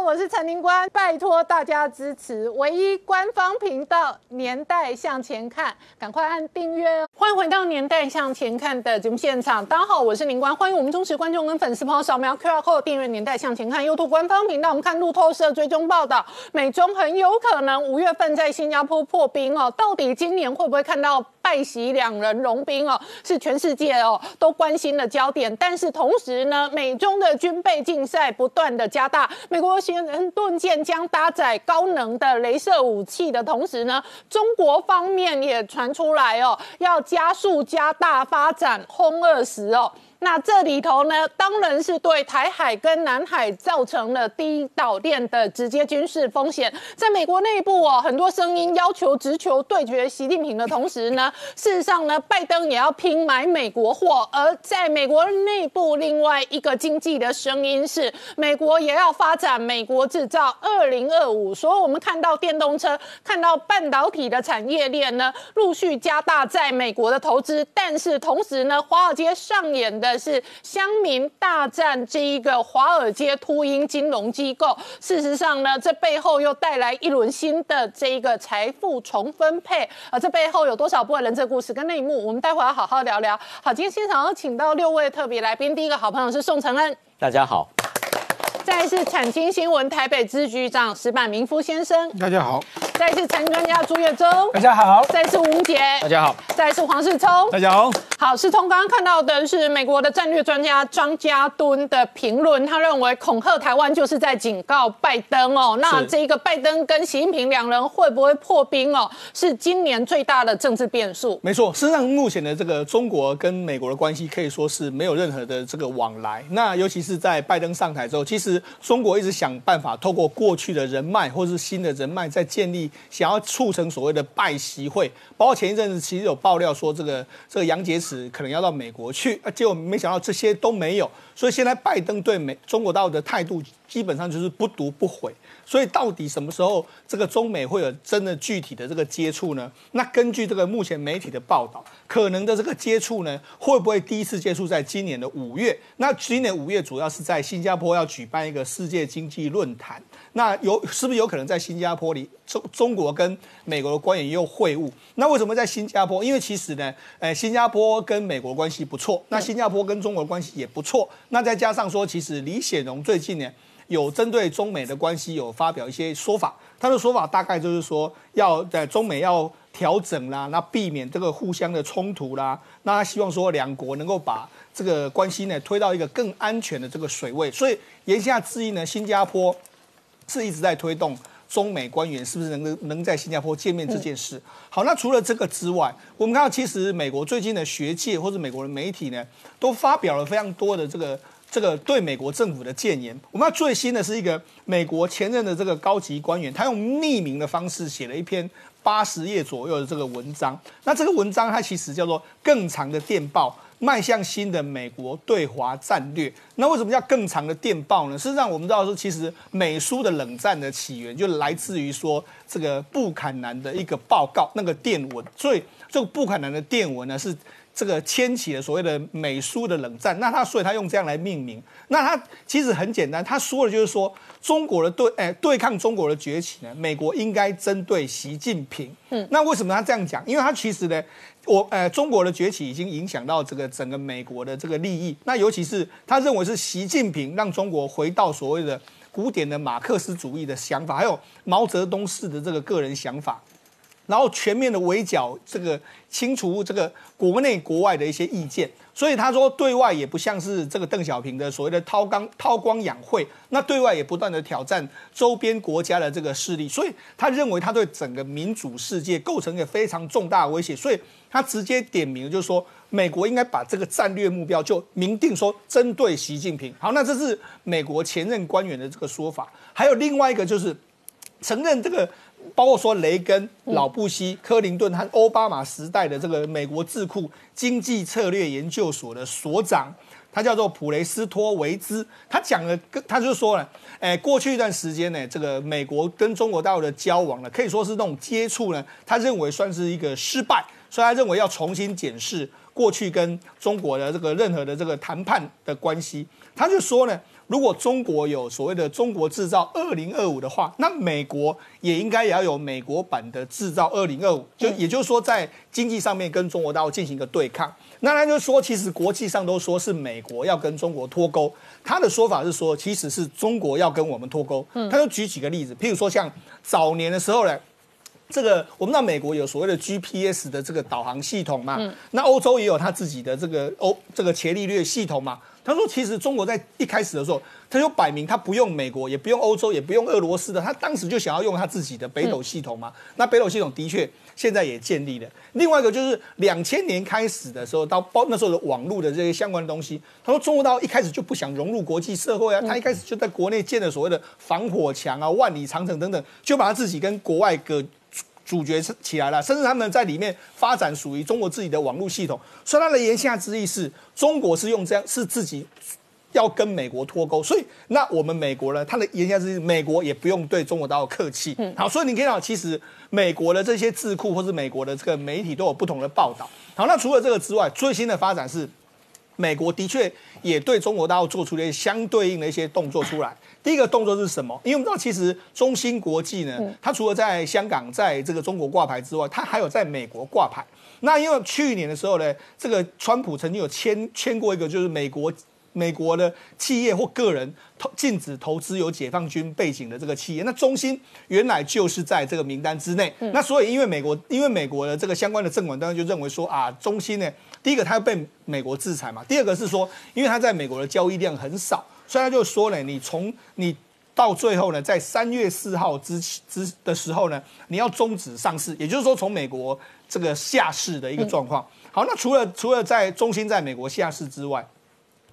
我是陈宁官，拜托大家支持唯一官方频道《年代向前看》，赶快按订阅哦！欢迎回到《年代向前看》的节目现场，大家好，我是宁官，欢迎我们忠实观众跟粉丝朋友扫描 QR Code 订阅《年代向前看》YouTube 官方频道。我们看路透社追踪报道，美中很有可能五月份在新加坡破冰哦，到底今年会不会看到？拜习两人融冰哦，是全世界哦都关心的焦点。但是同时呢，美中的军备竞赛不断的加大，美国新人盾舰将搭载高能的镭射武器的同时呢，中国方面也传出来哦，要加速加大发展轰二十哦。那这里头呢，当然是对台海跟南海造成了低岛链的直接军事风险。在美国内部哦，很多声音要求直球对决习近平的同时呢，事实上呢，拜登也要拼买美国货。而在美国内部，另外一个经济的声音是，美国也要发展美国制造二零二五。所以，我们看到电动车、看到半导体的产业链呢，陆续加大在美国的投资。但是同时呢，华尔街上演的。是乡民大战这一个华尔街秃鹰金融机构，事实上呢，这背后又带来一轮新的这一个财富重分配，而这背后有多少部分人这故事跟内幕，我们待会要好好聊聊。好，今天现场要请到六位特别来宾，第一个好朋友是宋承恩，大家好。再是产经新闻台北支局长石板明夫先生，大家好；再是财经专家朱月忠，大家好；再是吴杰，大家好；再是黄世聪，大家好。好，世聪刚刚看到的是美国的战略专家张家敦的评论，他认为恐吓台湾就是在警告拜登哦。那这个拜登跟习近平两人会不会破冰哦？是今年最大的政治变数。没错，事实上目前的这个中国跟美国的关系可以说是没有任何的这个往来。那尤其是在拜登上台之后，其实中国一直。想办法透过过去的人脉或是新的人脉在建立，想要促成所谓的拜习会。包括前一阵子其实有爆料说，这个这个杨洁篪可能要到美国去，啊结果没想到这些都没有。所以现在拜登对美中国大陆的态度基本上就是不读不回。所以到底什么时候这个中美会有真的具体的这个接触呢？那根据这个目前媒体的报道，可能的这个接触呢，会不会第一次接触在今年的五月？那今年五月主要是在新加坡要举办一个世界经济论坛，那有是不是有可能在新加坡里中中国跟美国的官员又会晤？那为什么在新加坡？因为其实呢，呃，新加坡跟美国关系不错，那新加坡跟中国关系也不错，那再加上说，其实李显荣最近呢。有针对中美的关系有发表一些说法，他的说法大概就是说，要在中美要调整啦，那避免这个互相的冲突啦，那他希望说两国能够把这个关系呢推到一个更安全的这个水位。所以言下之意呢，新加坡是一直在推动中美官员是不是能能在新加坡见面这件事。好，那除了这个之外，我们看到其实美国最近的学界或者美国的媒体呢，都发表了非常多的这个。这个对美国政府的谏言，我们要最新的是一个美国前任的这个高级官员，他用匿名的方式写了一篇八十页左右的这个文章。那这个文章它其实叫做《更长的电报：迈向新的美国对华战略》。那为什么叫更长的电报呢？事实上，我们知道说，其实美苏的冷战的起源就来自于说这个布坎南的一个报告，那个电文。所以这个布坎南的电文呢是。这个牵起了所谓的美苏的冷战，那他所以他用这样来命名，那他其实很简单，他说的就是说中国的对哎对抗中国的崛起呢，美国应该针对习近平。嗯，那为什么他这样讲？因为他其实呢，我呃中国的崛起已经影响到这个整个美国的这个利益，那尤其是他认为是习近平让中国回到所谓的古典的马克思主义的想法，还有毛泽东式的这个个人想法。然后全面的围剿这个清除这个国内国外的一些意见，所以他说对外也不像是这个邓小平的所谓的韬光韬光养晦，那对外也不断的挑战周边国家的这个势力，所以他认为他对整个民主世界构成一个非常重大的威胁，所以他直接点名就是说美国应该把这个战略目标就明定说针对习近平。好，那这是美国前任官员的这个说法，还有另外一个就是承认这个。包括说雷根、老布希、克林顿和奥巴马时代的这个美国智库经济策略研究所的所长，他叫做普雷斯托维兹，他讲了，他就说了，哎，过去一段时间呢，这个美国跟中国大陆的交往呢，可以说是那种接触呢，他认为算是一个失败，所以他认为要重新检视过去跟中国的这个任何的这个谈判的关系，他就说呢。如果中国有所谓的中国制造二零二五的话，那美国也应该也要有美国版的制造二零二五，就也就是说在经济上面跟中国大陆进行一个对抗。那他就说，其实国际上都说是美国要跟中国脱钩，他的说法是说，其实是中国要跟我们脱钩。他就举几个例子，譬如说像早年的时候呢。这个我们知道美国有所谓的 GPS 的这个导航系统嘛，那欧洲也有它自己的这个欧这个伽利略系统嘛。他说，其实中国在一开始的时候，他就摆明他不用美国，也不用欧洲，也不用俄罗斯的，他当时就想要用他自己的北斗系统嘛。那北斗系统的确现在也建立了。另外一个就是两千年开始的时候，到包那时候的网络的这些相关的东西，他说中国到一开始就不想融入国际社会啊，他一开始就在国内建了所谓的防火墙啊、万里长城等等，就把他自己跟国外隔。主角起来了，甚至他们在里面发展属于中国自己的网络系统。所以他的言下之意是中国是用这样，是自己要跟美国脱钩。所以那我们美国呢？他的言下之意，美国也不用对中国大陆客气。嗯好，所以你可以看到，其实美国的这些智库或是美国的这个媒体都有不同的报道。好，那除了这个之外，最新的发展是美国的确也对中国大陆做出了相对应的一些动作出来。第一个动作是什么？因为我们知道，其实中芯国际呢，它除了在香港在这个中国挂牌之外，它还有在美国挂牌。那因为去年的时候呢，这个川普曾经有签签过一个，就是美国美国的企业或个人投禁止投资有解放军背景的这个企业。那中芯原来就是在这个名单之内。那所以因为美国因为美国的这个相关的政管单位就认为说啊，中芯呢，第一个它要被美国制裁嘛，第二个是说，因为它在美国的交易量很少。所以他就说呢，你从你到最后呢，在三月四号之之的时候呢，你要终止上市，也就是说从美国这个下市的一个状况。好，那除了除了在中心在美国下市之外。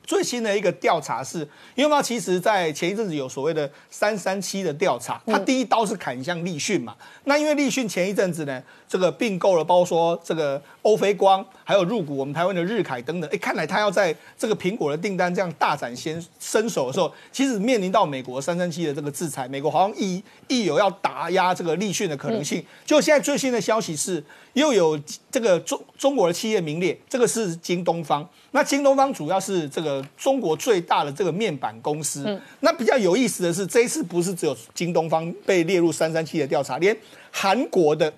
最新的一个调查是，因为嘛，其实，在前一阵子有所谓的三三七的调查，他第一刀是砍向立讯嘛。那因为立讯前一阵子呢，这个并购了，包括说这个欧菲光，还有入股我们台湾的日凯等等。哎，看来他要在这个苹果的订单这样大展先身手的时候，其实面临到美国三三七的这个制裁，美国好像一一有要打压这个立讯的可能性。就现在最新的消息是。又有这个中中国的企业名列，这个是京东方。那京东方主要是这个中国最大的这个面板公司。那比较有意思的是，这一次不是只有京东方被列入三三七的调查，连韩国的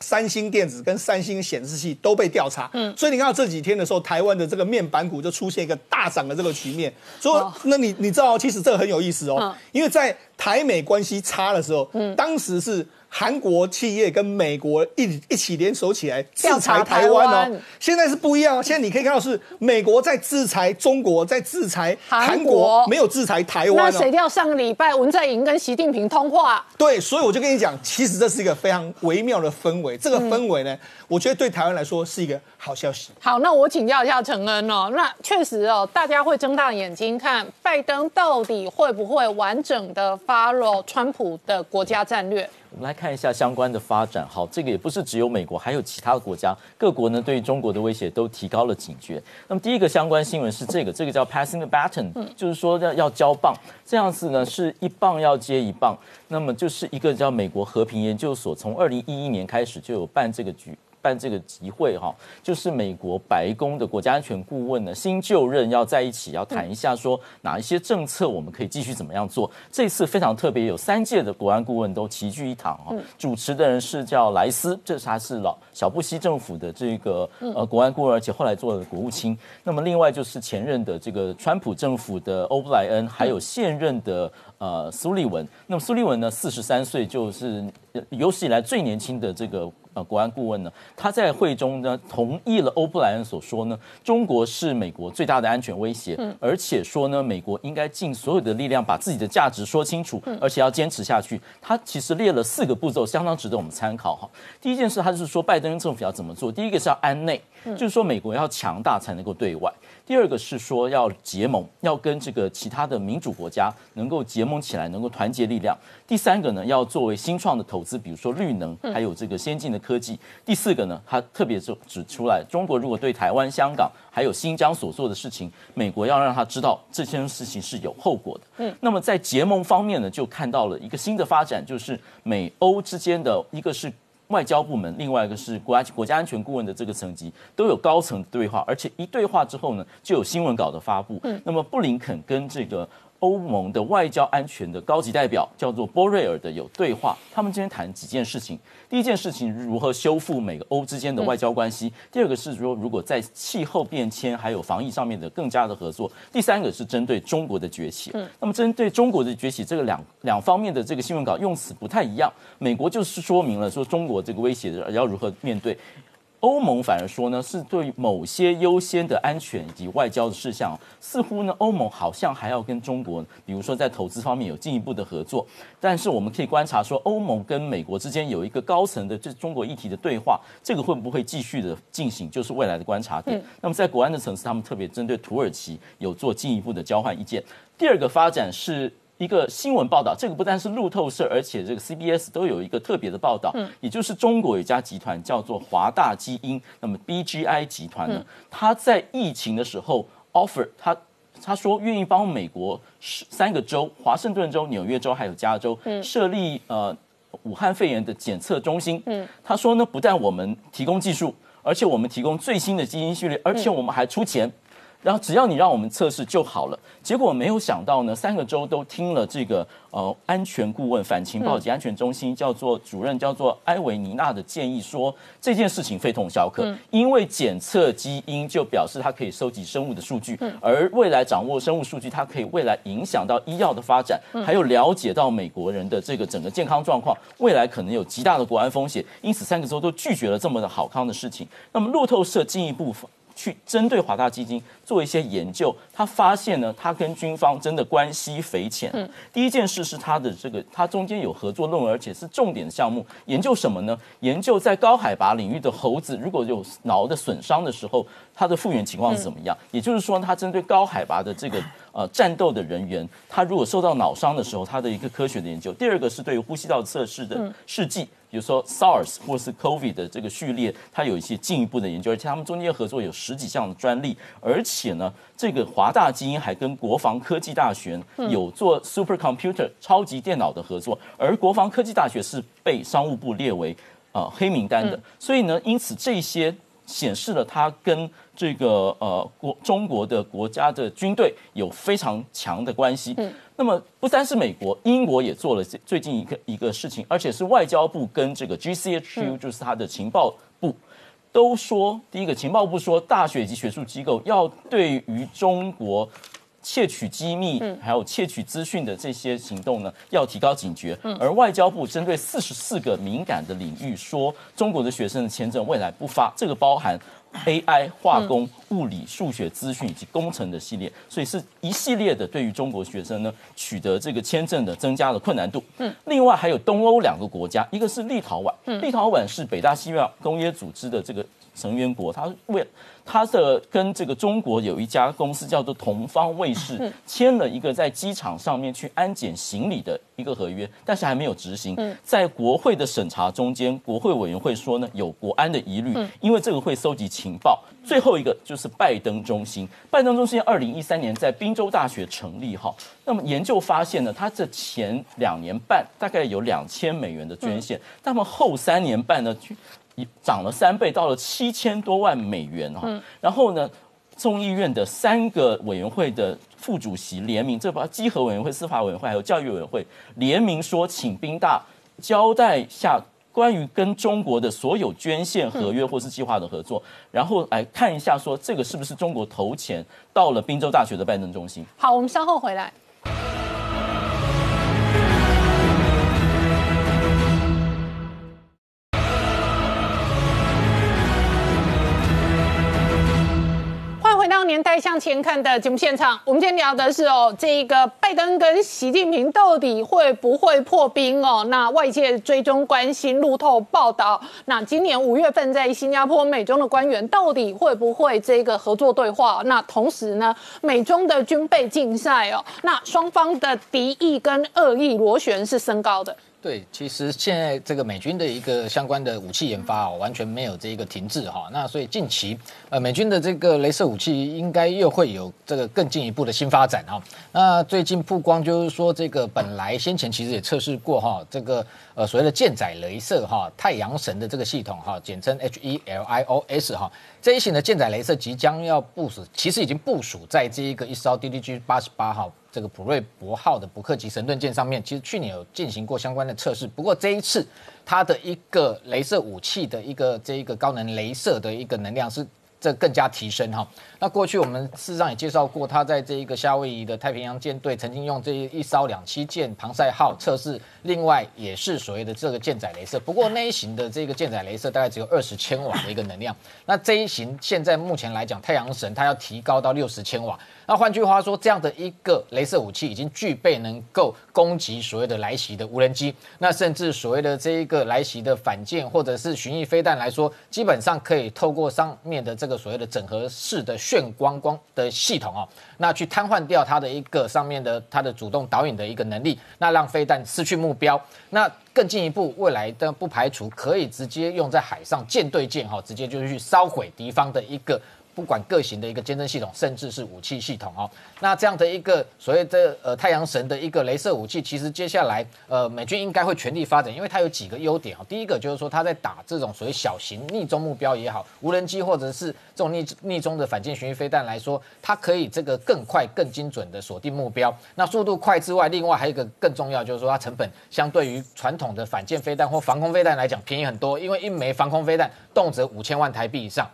三星电子跟三星显示器都被调查。嗯，所以你看到这几天的时候，台湾的这个面板股就出现一个大涨的这个局面。所以，那你你知道，其实这个很有意思哦，因为在台美关系差的时候，嗯，当时是。韩国企业跟美国一一起联手起来制裁台湾哦，现在是不一样哦。现在你可以看到是美国在制裁中国，在制裁韩国，没有制裁台湾。那谁料上个礼拜文在寅跟习近平通话？对，所以我就跟你讲，其实这是一个非常微妙的氛围。这个氛围呢，我觉得对台湾来说是一个好消息。好，那我请教一下陈恩哦，那确实哦，大家会睁大眼睛看拜登到底会不会完整的 follow 川普的国家战略。我们来看一下相关的发展。好，这个也不是只有美国，还有其他的国家，各国呢对于中国的威胁都提高了警觉。那么第一个相关新闻是这个，这个叫 passing the baton，就是说要要交棒，这样子呢是一棒要接一棒。那么就是一个叫美国和平研究所，从二零一一年开始就有办这个局。办这个集会哈，就是美国白宫的国家安全顾问呢，新就任要在一起要谈一下，说哪一些政策我们可以继续怎么样做。这次非常特别，有三届的国安顾问都齐聚一堂哈。主持的人是叫莱斯，这是他是老小布希政府的这个呃国安顾问，而且后来做了国务卿。那么另外就是前任的这个川普政府的欧布莱恩，还有现任的呃苏利文。那么苏利文呢，四十三岁，就是有史以来最年轻的这个。呃，国安顾问呢，他在会中呢同意了欧布莱恩所说呢，中国是美国最大的安全威胁，而且说呢，美国应该尽所有的力量把自己的价值说清楚，而且要坚持下去。他其实列了四个步骤，相当值得我们参考哈。第一件事，他就是说拜登政府要怎么做？第一个是要安内，就是说美国要强大才能够对外。第二个是说要结盟，要跟这个其他的民主国家能够结盟起来，能够团结力量。第三个呢，要作为新创的投资，比如说绿能，还有这个先进的科技。第四个呢，他特别指指出来，中国如果对台湾、香港还有新疆所做的事情，美国要让他知道这件事情是有后果的。嗯，那么在结盟方面呢，就看到了一个新的发展，就是美欧之间的一个是。外交部门，另外一个是国家国家安全顾问的这个层级都有高层对话，而且一对话之后呢，就有新闻稿的发布。嗯，那么布林肯跟这个欧盟的外交安全的高级代表叫做波瑞尔的有对话，他们今天谈几件事情。第一件事情如何修复美欧之间的外交关系，第二个是说如果在气候变迁还有防疫上面的更加的合作，第三个是针对中国的崛起。那么针对中国的崛起，这个两两方面的这个新闻稿用词不太一样。美国就是说明了说中国这个威胁要如何面对。欧盟反而说呢，是对某些优先的安全以及外交的事项，似乎呢，欧盟好像还要跟中国，比如说在投资方面有进一步的合作。但是我们可以观察说，欧盟跟美国之间有一个高层的这中国议题的对话，这个会不会继续的进行，就是未来的观察点。那么在国安的层次，他们特别针对土耳其有做进一步的交换意见。第二个发展是。一个新闻报道，这个不但是路透社，而且这个 CBS 都有一个特别的报道，嗯，也就是中国有一家集团叫做华大基因，那么 BGI 集团呢，他在疫情的时候 offer 他他说愿意帮美国三个州，华盛顿州、纽约州还有加州设立呃武汉肺炎的检测中心，嗯，他说呢，不但我们提供技术，而且我们提供最新的基因序列，而且我们还出钱。然后只要你让我们测试就好了。结果没有想到呢，三个州都听了这个呃安全顾问、反情报及安全中心叫做主任叫做埃维尼娜的建议说，这件事情非同小可，因为检测基因就表示它可以收集生物的数据，而未来掌握生物数据，它可以未来影响到医药的发展，还有了解到美国人的这个整个健康状况，未来可能有极大的国安风险。因此三个州都拒绝了这么的好康的事情。那么路透社进一步。去针对华大基金做一些研究，他发现呢，他跟军方真的关系匪浅。嗯，第一件事是他的这个，他中间有合作论文，而且是重点项目。研究什么呢？研究在高海拔领域的猴子如果有脑的损伤的时候，它的复原情况是怎么样？也就是说，他针对高海拔的这个呃战斗的人员，他如果受到脑伤的时候，他的一个科学的研究。第二个是对于呼吸道测试的试剂。比如说 SARS 或是 COVID 的这个序列，它有一些进一步的研究，而且他们中间合作有十几项的专利，而且呢，这个华大基因还跟国防科技大学有做 supercomputer 超级电脑的合作，而国防科技大学是被商务部列为呃黑名单的，所以呢，因此这些显示了他跟这个呃国中国的国家的军队有非常强的关系。嗯那么不单是美国，英国也做了最近一个一个事情，而且是外交部跟这个 GCHQ，就是他的情报部，都说，第一个情报部说，大学及学术机构要对于中国窃取机密还有窃取资讯的这些行动呢，要提高警觉。而外交部针对四十四个敏感的领域，说中国的学生的签证未来不发，这个包含。AI、化工、物理、数学、资讯以及工程的系列，所以是一系列的对于中国学生呢取得这个签证的增加了困难度。嗯，另外还有东欧两个国家，一个是立陶宛，立陶宛是北大西洋公约组织的这个成员国，他为他的跟这个中国有一家公司叫做同方卫视，签了一个在机场上面去安检行李的一个合约，但是还没有执行。在国会的审查中间，国会委员会说呢有国安的疑虑，因为这个会搜集情报。最后一个就是拜登中心，拜登中心二零一三年在宾州大学成立哈，那么研究发现呢，它这前两年半大概有两千美元的捐献，那么后三年半呢？涨了三倍，到了七千多万美元哈。然后呢，众议院的三个委员会的副主席联名，这包括稽核委员会、司法委员会还有教育委员会联名说，请宾大交代下关于跟中国的所有捐献合约或是计划的合作，然后来看一下说这个是不是中国投钱到了宾州大学的拜登中心。好，我们稍后回来。年代向前看的节目现场，我们今天聊的是哦，这个拜登跟习近平到底会不会破冰哦？那外界追踪关心路透报道，那今年五月份在新加坡美中的官员到底会不会这个合作对话？那同时呢，美中的军备竞赛哦，那双方的敌意跟恶意螺旋是升高的。对，其实现在这个美军的一个相关的武器研发哦，完全没有这一个停滞哈。那所以近期呃，美军的这个镭射武器应该又会有这个更进一步的新发展哈。那最近曝光就是说，这个本来先前其实也测试过哈，这个呃所谓的舰载镭射哈，太阳神的这个系统哈，简称 H E L I O S 哈，这一型的舰载镭射即将要部署，其实已经部署在这一个一艘 DDG 八十八号。这个普瑞博号的伯克级神盾舰上面，其实去年有进行过相关的测试。不过这一次，它的一个镭射武器的一个这一个高能镭射的一个能量是。这更加提升哈。那过去我们事实上也介绍过，他在这一个夏威夷的太平洋舰队曾经用这一艘两栖舰庞塞号测试，另外也是所谓的这个舰载镭射。不过那一型的这个舰载镭射大概只有二十千瓦的一个能量。那这一型现在目前来讲，太阳神它要提高到六十千瓦。那换句话说，这样的一个镭射武器已经具备能够攻击所谓的来袭的无人机，那甚至所谓的这一个来袭的反舰或者是巡弋飞弹来说，基本上可以透过上面的这个所谓的整合式的炫光光的系统哦，那去瘫痪掉它的一个上面的它的主动导引的一个能力，那让飞弹失去目标。那更进一步，未来的不排除可以直接用在海上舰对舰哈，直接就是去烧毁敌方的一个。不管各型的一个监侦系统，甚至是武器系统哦，那这样的一个所谓的呃太阳神的一个镭射武器，其实接下来呃美军应该会全力发展，因为它有几个优点哦。第一个就是说，它在打这种所谓小型逆中目标也好，无人机或者是这种逆逆中的反舰巡弋飞弹来说，它可以这个更快、更精准的锁定目标。那速度快之外，另外还有一个更重要，就是说它成本相对于传统的反舰飞弹或防空飞弹来讲便宜很多，因为一枚防空飞弹动辄五千万台币以上。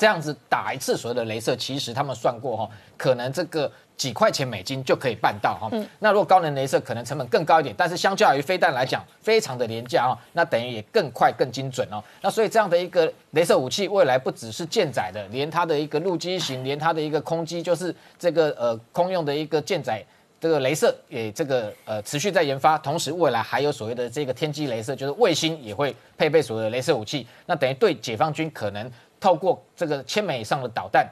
这样子打一次所谓的镭射，其实他们算过哈，可能这个几块钱美金就可以办到哈。那如果高能镭射可能成本更高一点，但是相较于飞弹来讲，非常的廉价哦。那等于也更快更精准哦。那所以这样的一个镭射武器，未来不只是舰载的，连它的一个陆基型，连它的一个空机，就是这个呃空用的一个舰载这个镭射也这个呃持续在研发。同时未来还有所谓的这个天基镭射，就是卫星也会配备所谓的镭射武器。那等于对解放军可能。透过这个千枚以上的导弹，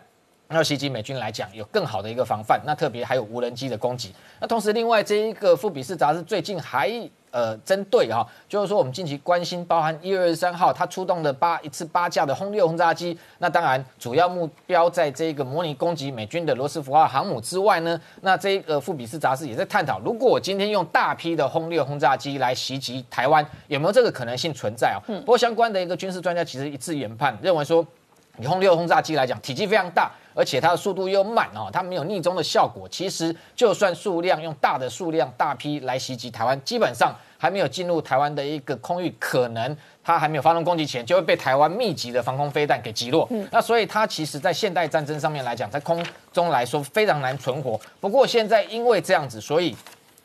要袭击美军来讲，有更好的一个防范。那特别还有无人机的攻击。那同时，另外这一个富比士杂志最近还呃针对哈，就是说我们近期关心，包含一月二十三号它出动的八一次八架的轰六轰炸机。那当然主要目标在这个模拟攻击美军的罗斯福号航母之外呢，那这个富比士杂志也在探讨，如果我今天用大批的轰六轰炸机来袭击台湾，有没有这个可能性存在哦？不过相关的一个军事专家其实一致研判，认为说。以轰六轰炸机来讲，体积非常大，而且它的速度又慢哦，它没有逆中的效果。其实就算数量用大的数量大批来袭击台湾，基本上还没有进入台湾的一个空域，可能它还没有发动攻击前，就会被台湾密集的防空飞弹给击落。那所以它其实在现代战争上面来讲，在空中来说非常难存活。不过现在因为这样子，所以。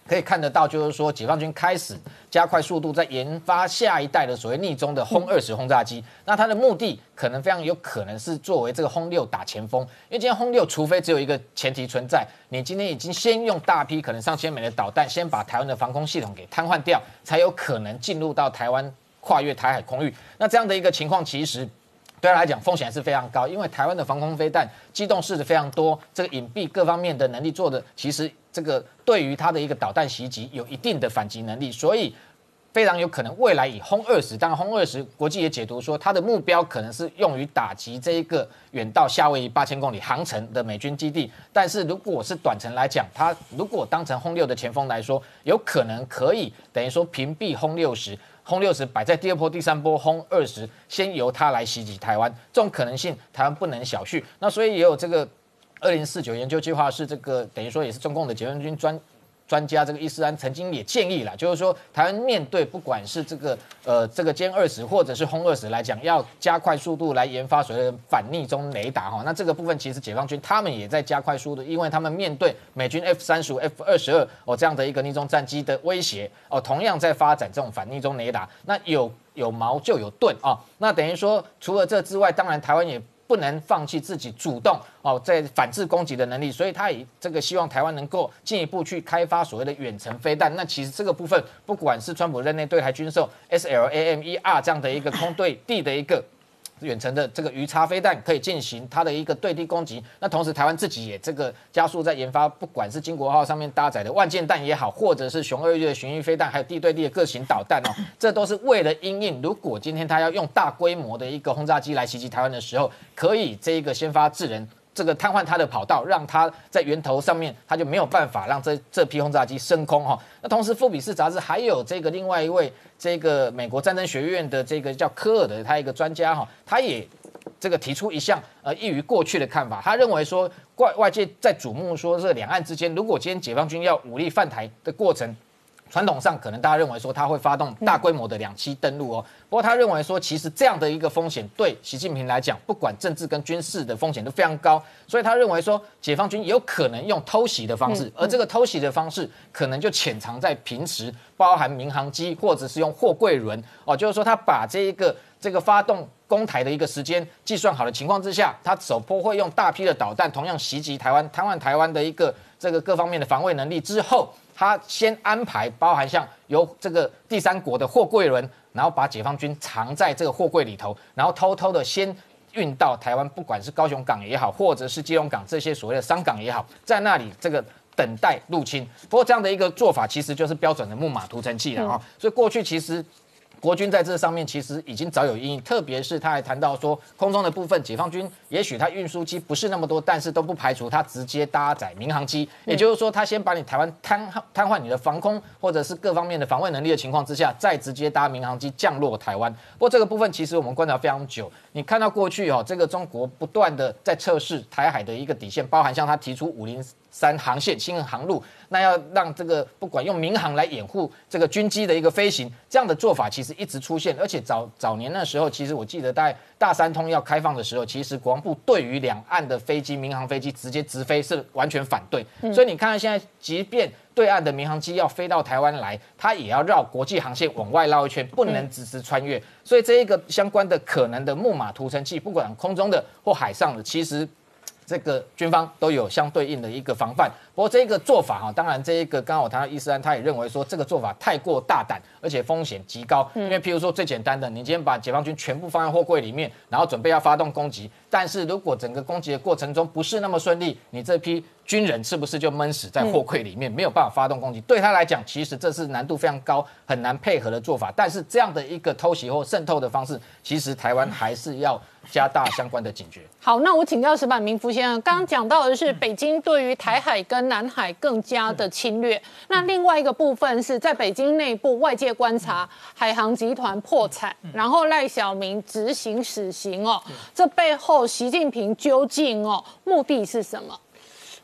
可以看得到，就是说，解放军开始加快速度，在研发下一代的所谓逆中的轰二十轰炸机。那它的目的可能非常有可能是作为这个轰六打前锋，因为今天轰六除非只有一个前提存在，你今天已经先用大批可能上千枚的导弹，先把台湾的防空系统给瘫痪掉，才有可能进入到台湾跨越台海空域。那这样的一个情况，其实。对他来讲，风险是非常高，因为台湾的防空飞弹机动式的非常多，这个隐蔽各方面的能力做的，其实这个对于它的一个导弹袭击有一定的反击能力，所以非常有可能未来以轰二十，当然轰二十国际也解读说，它的目标可能是用于打击这一个远到夏威夷八千公里航程的美军基地，但是如果是短程来讲，它如果当成轰六的前锋来说，有可能可以等于说屏蔽轰六十。轰六十摆在第二波、第三波，轰二十先由它来袭击台湾，这种可能性台湾不能小觑。那所以也有这个二零四九研究计划，是这个等于说也是中共的解放军专。专家这个伊斯兰曾经也建议了，就是说台湾面对不管是这个呃这个歼二十或者是轰二十来讲，要加快速度来研发所谓的反逆中雷达哈。那这个部分其实解放军他们也在加快速度，因为他们面对美军 F 三十五、F 二十二哦这样的一个逆中战机的威胁哦，同样在发展这种反逆中雷达。那有有矛就有盾啊。那等于说除了这之外，当然台湾也。不能放弃自己主动哦，在反制攻击的能力，所以他以这个希望台湾能够进一步去开发所谓的远程飞弹。那其实这个部分，不管是川普任内对台军售 SLAM-E-R 这样的一个空对地的一个。远程的这个鱼叉飞弹可以进行它的一个对地攻击，那同时台湾自己也这个加速在研发，不管是金国号上面搭载的万箭弹也好，或者是雄二月的巡弋飞弹，还有地对地的各型导弹哦，这都是为了因应，如果今天他要用大规模的一个轰炸机来袭击台湾的时候，可以这一个先发制人。这个瘫痪它的跑道，让它在源头上面，它就没有办法让这这批轰炸机升空哈。那同时，《富比士》杂志还有这个另外一位这个美国战争学院的这个叫科尔的他一个专家哈，他也这个提出一项呃异于过去的看法，他认为说外外界在瞩目说这两岸之间，如果今天解放军要武力犯台的过程。传统上可能大家认为说他会发动大规模的两栖登陆哦，不过他认为说其实这样的一个风险对习近平来讲，不管政治跟军事的风险都非常高，所以他认为说解放军有可能用偷袭的方式，而这个偷袭的方式可能就潜藏在平时，包含民航机或者是用货柜轮哦，就是说他把这一个这个发动攻台的一个时间计算好的情况之下，他首波会用大批的导弹同样袭击台湾，瘫痪台湾的一个这个各方面的防卫能力之后。他先安排，包含像由这个第三国的货柜轮，然后把解放军藏在这个货柜里头，然后偷偷的先运到台湾，不管是高雄港也好，或者是基隆港这些所谓的商港也好，在那里这个等待入侵。不过这样的一个做法，其实就是标准的木马屠城器了啊。所以过去其实。国军在这上面其实已经早有阴影，特别是他还谈到说，空中的部分，解放军也许他运输机不是那么多，但是都不排除他直接搭载民航机，也就是说，他先把你台湾瘫瘫痪你的防空或者是各方面的防卫能力的情况之下，再直接搭民航机降落台湾。不过这个部分其实我们观察非常久，你看到过去哦，这个中国不断的在测试台海的一个底线，包含像他提出五零。三航线新航路，那要让这个不管用民航来掩护这个军机的一个飞行，这样的做法其实一直出现，而且早早年那时候，其实我记得在大三通要开放的时候，其实国防部对于两岸的飞机、民航飞机直接直飞是完全反对。所以你看看现在，即便对岸的民航机要飞到台湾来，它也要绕国际航线往外绕一圈，不能直直穿越。所以这一个相关的可能的木马屠城器，不管空中的或海上的，其实。这个军方都有相对应的一个防范，不过这个做法哈，当然这一个刚刚我谈到伊斯兰，他也认为说这个做法太过大胆，而且风险极高。因为譬如说最简单的，你今天把解放军全部放在货柜里面，然后准备要发动攻击，但是如果整个攻击的过程中不是那么顺利，你这批军人是不是就闷死在货柜里面，没有办法发动攻击？对他来讲，其实这是难度非常高、很难配合的做法。但是这样的一个偷袭或渗透的方式，其实台湾还是要。加大相关的警觉。好，那我请教石板明夫先生，刚刚讲到的是北京对于台海跟南海更加的侵略。那另外一个部分是在北京内部，外界观察海航集团破产，然后赖小明执行死刑哦。这背后，习近平究竟哦目的是什么？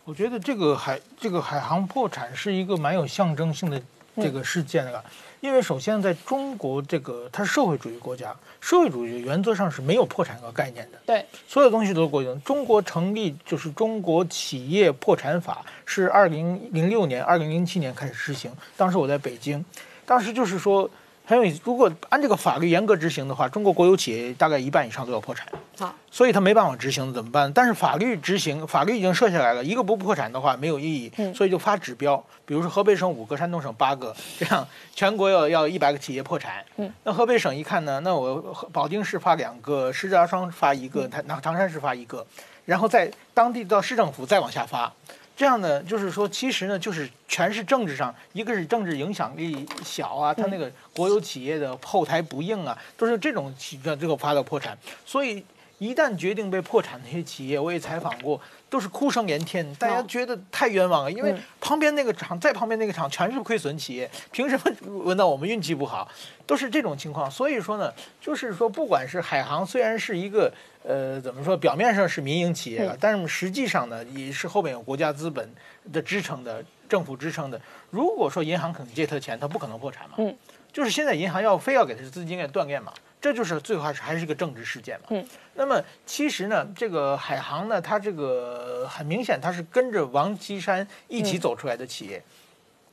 我觉得这个海这个海航破产是一个蛮有象征性的这个事件的。因为首先，在中国这个它是社会主义国家，社会主义原则上是没有破产这个概念的。对，所有东西都是国有。中国成立就是中国企业破产法，是二零零六年、二零零七年开始实行。当时我在北京，当时就是说。很有意思，如果按这个法律严格执行的话，中国国有企业大概一半以上都要破产。好，所以他没办法执行怎么办？但是法律执行，法律已经设下来了，一个不破产的话没有意义，所以就发指标，比如说河北省五个，山东省八个，这样全国要要一百个企业破产。嗯，那河北省一看呢，那我保定市发两个，石家庄发一个，他那唐山市发一个，然后在当地到市政府再往下发。这样呢，就是说，其实呢，就是全是政治上，一个是政治影响力小啊，他那个国有企业的后台不硬啊，都是这种企最后发到破产。所以一旦决定被破产那些企业，我也采访过，都是哭声连天，大家觉得太冤枉了，因为旁边那个厂在旁边那个厂全是亏损企业，凭什么轮到我们运气不好？都是这种情况。所以说呢，就是说，不管是海航，虽然是一个。呃，怎么说？表面上是民营企业了，但是实际上呢，也是后面有国家资本的支撑的，政府支撑的。如果说银行肯借他钱，他不可能破产嘛。嗯，就是现在银行要非要给他资金链断裂嘛，这就是最后还是还是个政治事件嘛。嗯，那么其实呢，这个海航呢，它这个很明显，它是跟着王岐山一起走出来的企业。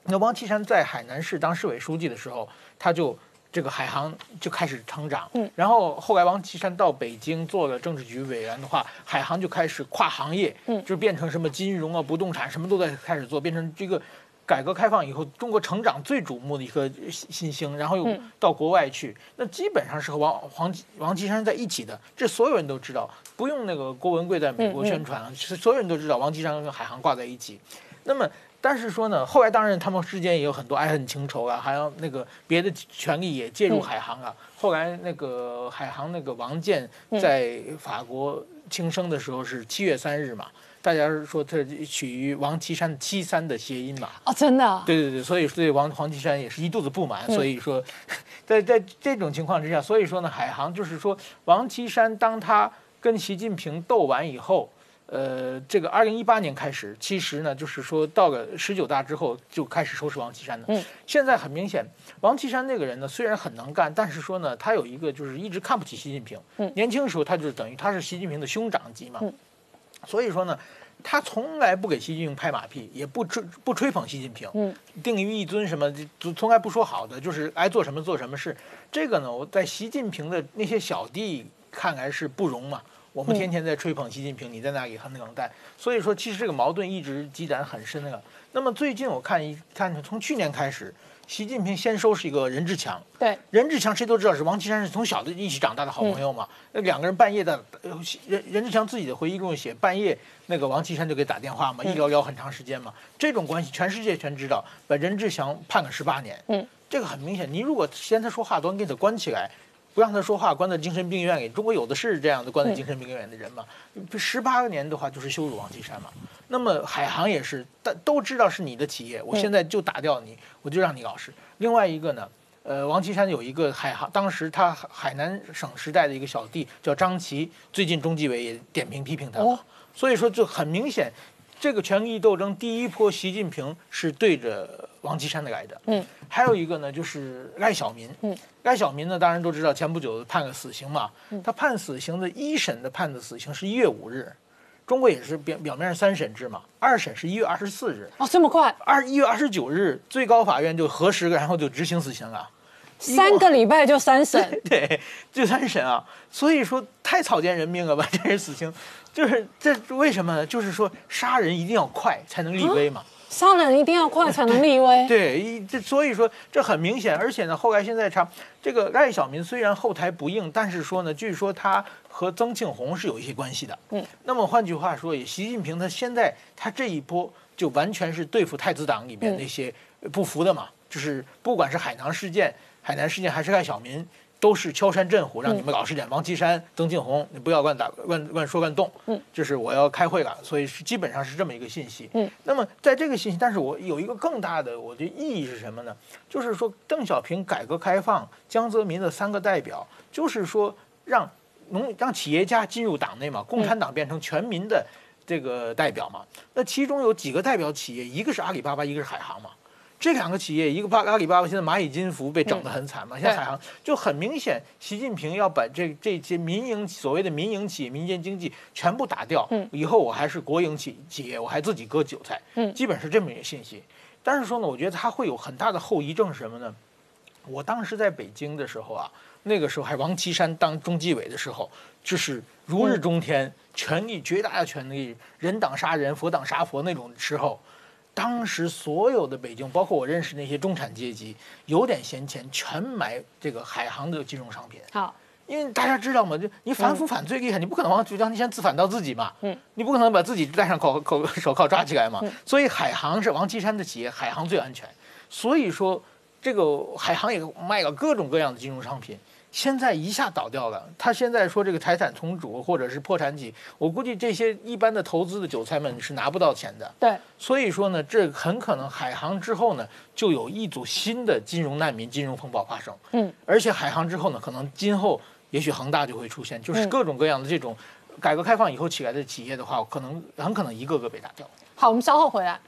那王岐山在海南市当市委书记的时候，他就。这个海航就开始成长，嗯，然后后来王岐山到北京做了政治局委员的话，海航就开始跨行业，嗯，就变成什么金融啊、不动产什么都在开始做，变成这个改革开放以后中国成长最瞩目的一颗新星，然后又到国外去，那基本上是和王黄王岐山在一起的，这所有人都知道，不用那个郭文贵在美国宣传，所有人都知道王岐山跟海航挂在一起，那么。但是说呢，后来当然他们之间也有很多爱恨情仇啊，还有那个别的权利也介入海航啊。后来那个海航那个王健在法国轻生的时候是七月三日嘛，大家是说他取于王岐山七三的谐音嘛。哦，真的？对对对，所以对王黄岐山也是一肚子不满，所以说，在在这种情况之下，所以说呢，海航就是说王岐山当他。跟习近平斗完以后，呃，这个二零一八年开始，其实呢，就是说到了十九大之后就开始收拾王岐山的。嗯，现在很明显，王岐山那个人呢，虽然很能干，但是说呢，他有一个就是一直看不起习近平。嗯年轻时候他就是等于他是习近平的兄长级嘛。嗯所以说呢，他从来不给习近平拍马屁，也不吹不吹捧习近平。嗯，定于一尊什么，就从来不说好的，就是爱做什么做什么事。这个呢，我在习近平的那些小弟看来是不容嘛。我们嗯天天在吹捧习近平，你在那里很冷淡，所以说其实这个矛盾一直积攒很深的。那么最近我看一看，从去年开始，习近平先收拾一个任志强，对，任志强谁都知道是王岐山是从小的一起长大的好朋友嘛。那两个人半夜的，呃任任志强自己的回忆录写，半夜那个王岐山就给打电话嘛，一聊聊很长时间嘛。这种关系全世界全知道，把任志强判了十八年。嗯，这个很明显，你如果嫌他说话多，你给他关起来。不让他说话，关在精神病院里。中国有的是这样的关在精神病院的人嘛。十八年的话就是羞辱王岐山嘛。那么海航也是，但都知道是你的企业，我现在就打掉你，我就让你老实。另外一个呢，呃，王岐山有一个海航，当时他海南省时代的一个小弟叫张琪，最近中纪委也点评批评他嘛。哦所以说就很明显，这个权力斗争第一波，习近平是对着王岐山的来的。嗯，还有一个呢，就是赖小民。嗯，赖小民呢，当然都知道，前不久判了死刑嘛。他判死刑的一审的判的死刑是一月五日，中国也是表表面上三审制嘛，二审是一月二十四日，哦，这么快，二一月二十九日最高法院就核实，然后就执行死刑了。三个礼拜就三审，对，就三审啊，所以说太草菅人命了吧？这是死刑，就是这为什么呢？就是说杀人一定要快才能立威嘛。杀人一定要快才能立威。对，一这所以说这很明显，而且呢，后来现在查这个赖小民虽然后台不硬，但是说呢，据说他和曾庆红是有一些关系的。嗯，那么换句话说，也习近平他现在他这一波就完全是对付太子党里面嗯那些不服的嘛，就是不管是海南事件、海南事件还是赖小民。都是敲山震虎，让你们老实点。王岐山、曾庆红，你不要乱打、乱乱说、乱动。嗯，就是我要开会了，所以是基本上是这么一个信息。嗯，那么在这个信息，但是我有一个更大的，我觉得意义是什么呢？就是说，邓小平改革开放、江泽民的三个代表，就是说让农让企业家进入党内嘛，共产党变成全民的这个代表嘛。那其中有几个代表企业，一个是阿里巴巴，一个是海航嘛。这两个企业，一个巴阿里巴巴现在蚂蚁金服被整得很惨嘛，现在海航就很明显，习近平要把这这些民营所谓的民营企业、民间经济全部打掉，嗯以后我还是国营企企业，我还自己割韭菜，嗯基本是这么一个信息。但是说呢，我觉得它会有很大的后遗症是什么呢？我当时在北京的时候啊，那个时候还王岐山当中纪委的时候，就是如日中天，权力绝大的权力，人挡杀人，佛挡杀佛那种时候。当时所有的北京，包括我认识那些中产阶级，有点闲钱，全买这个海航的金融商品。好，因为大家知道嘛，就你反腐反最厉害，你不可能往王岐山自反到自己嘛，嗯，你不可能把自己戴上口口手铐抓起来嘛，嗯。所以海航是王岐山的企业，海航最安全，所以说这个海航也卖了各种各样的金融商品，现在一下倒掉了。他现在说这个财产重组或者是破产起，我估计这些一般的投资的韭菜们是拿不到钱的。对，所以说呢，这很可能海航之后呢，就有一组新的金融难民、金融风暴发生。嗯，而且海航之后呢，可能今后也许恒大就会出现，就是嗯各种各样的这种改革开放以后起来的企业的话，可能很可能一个个被打掉。好，我们稍后回来。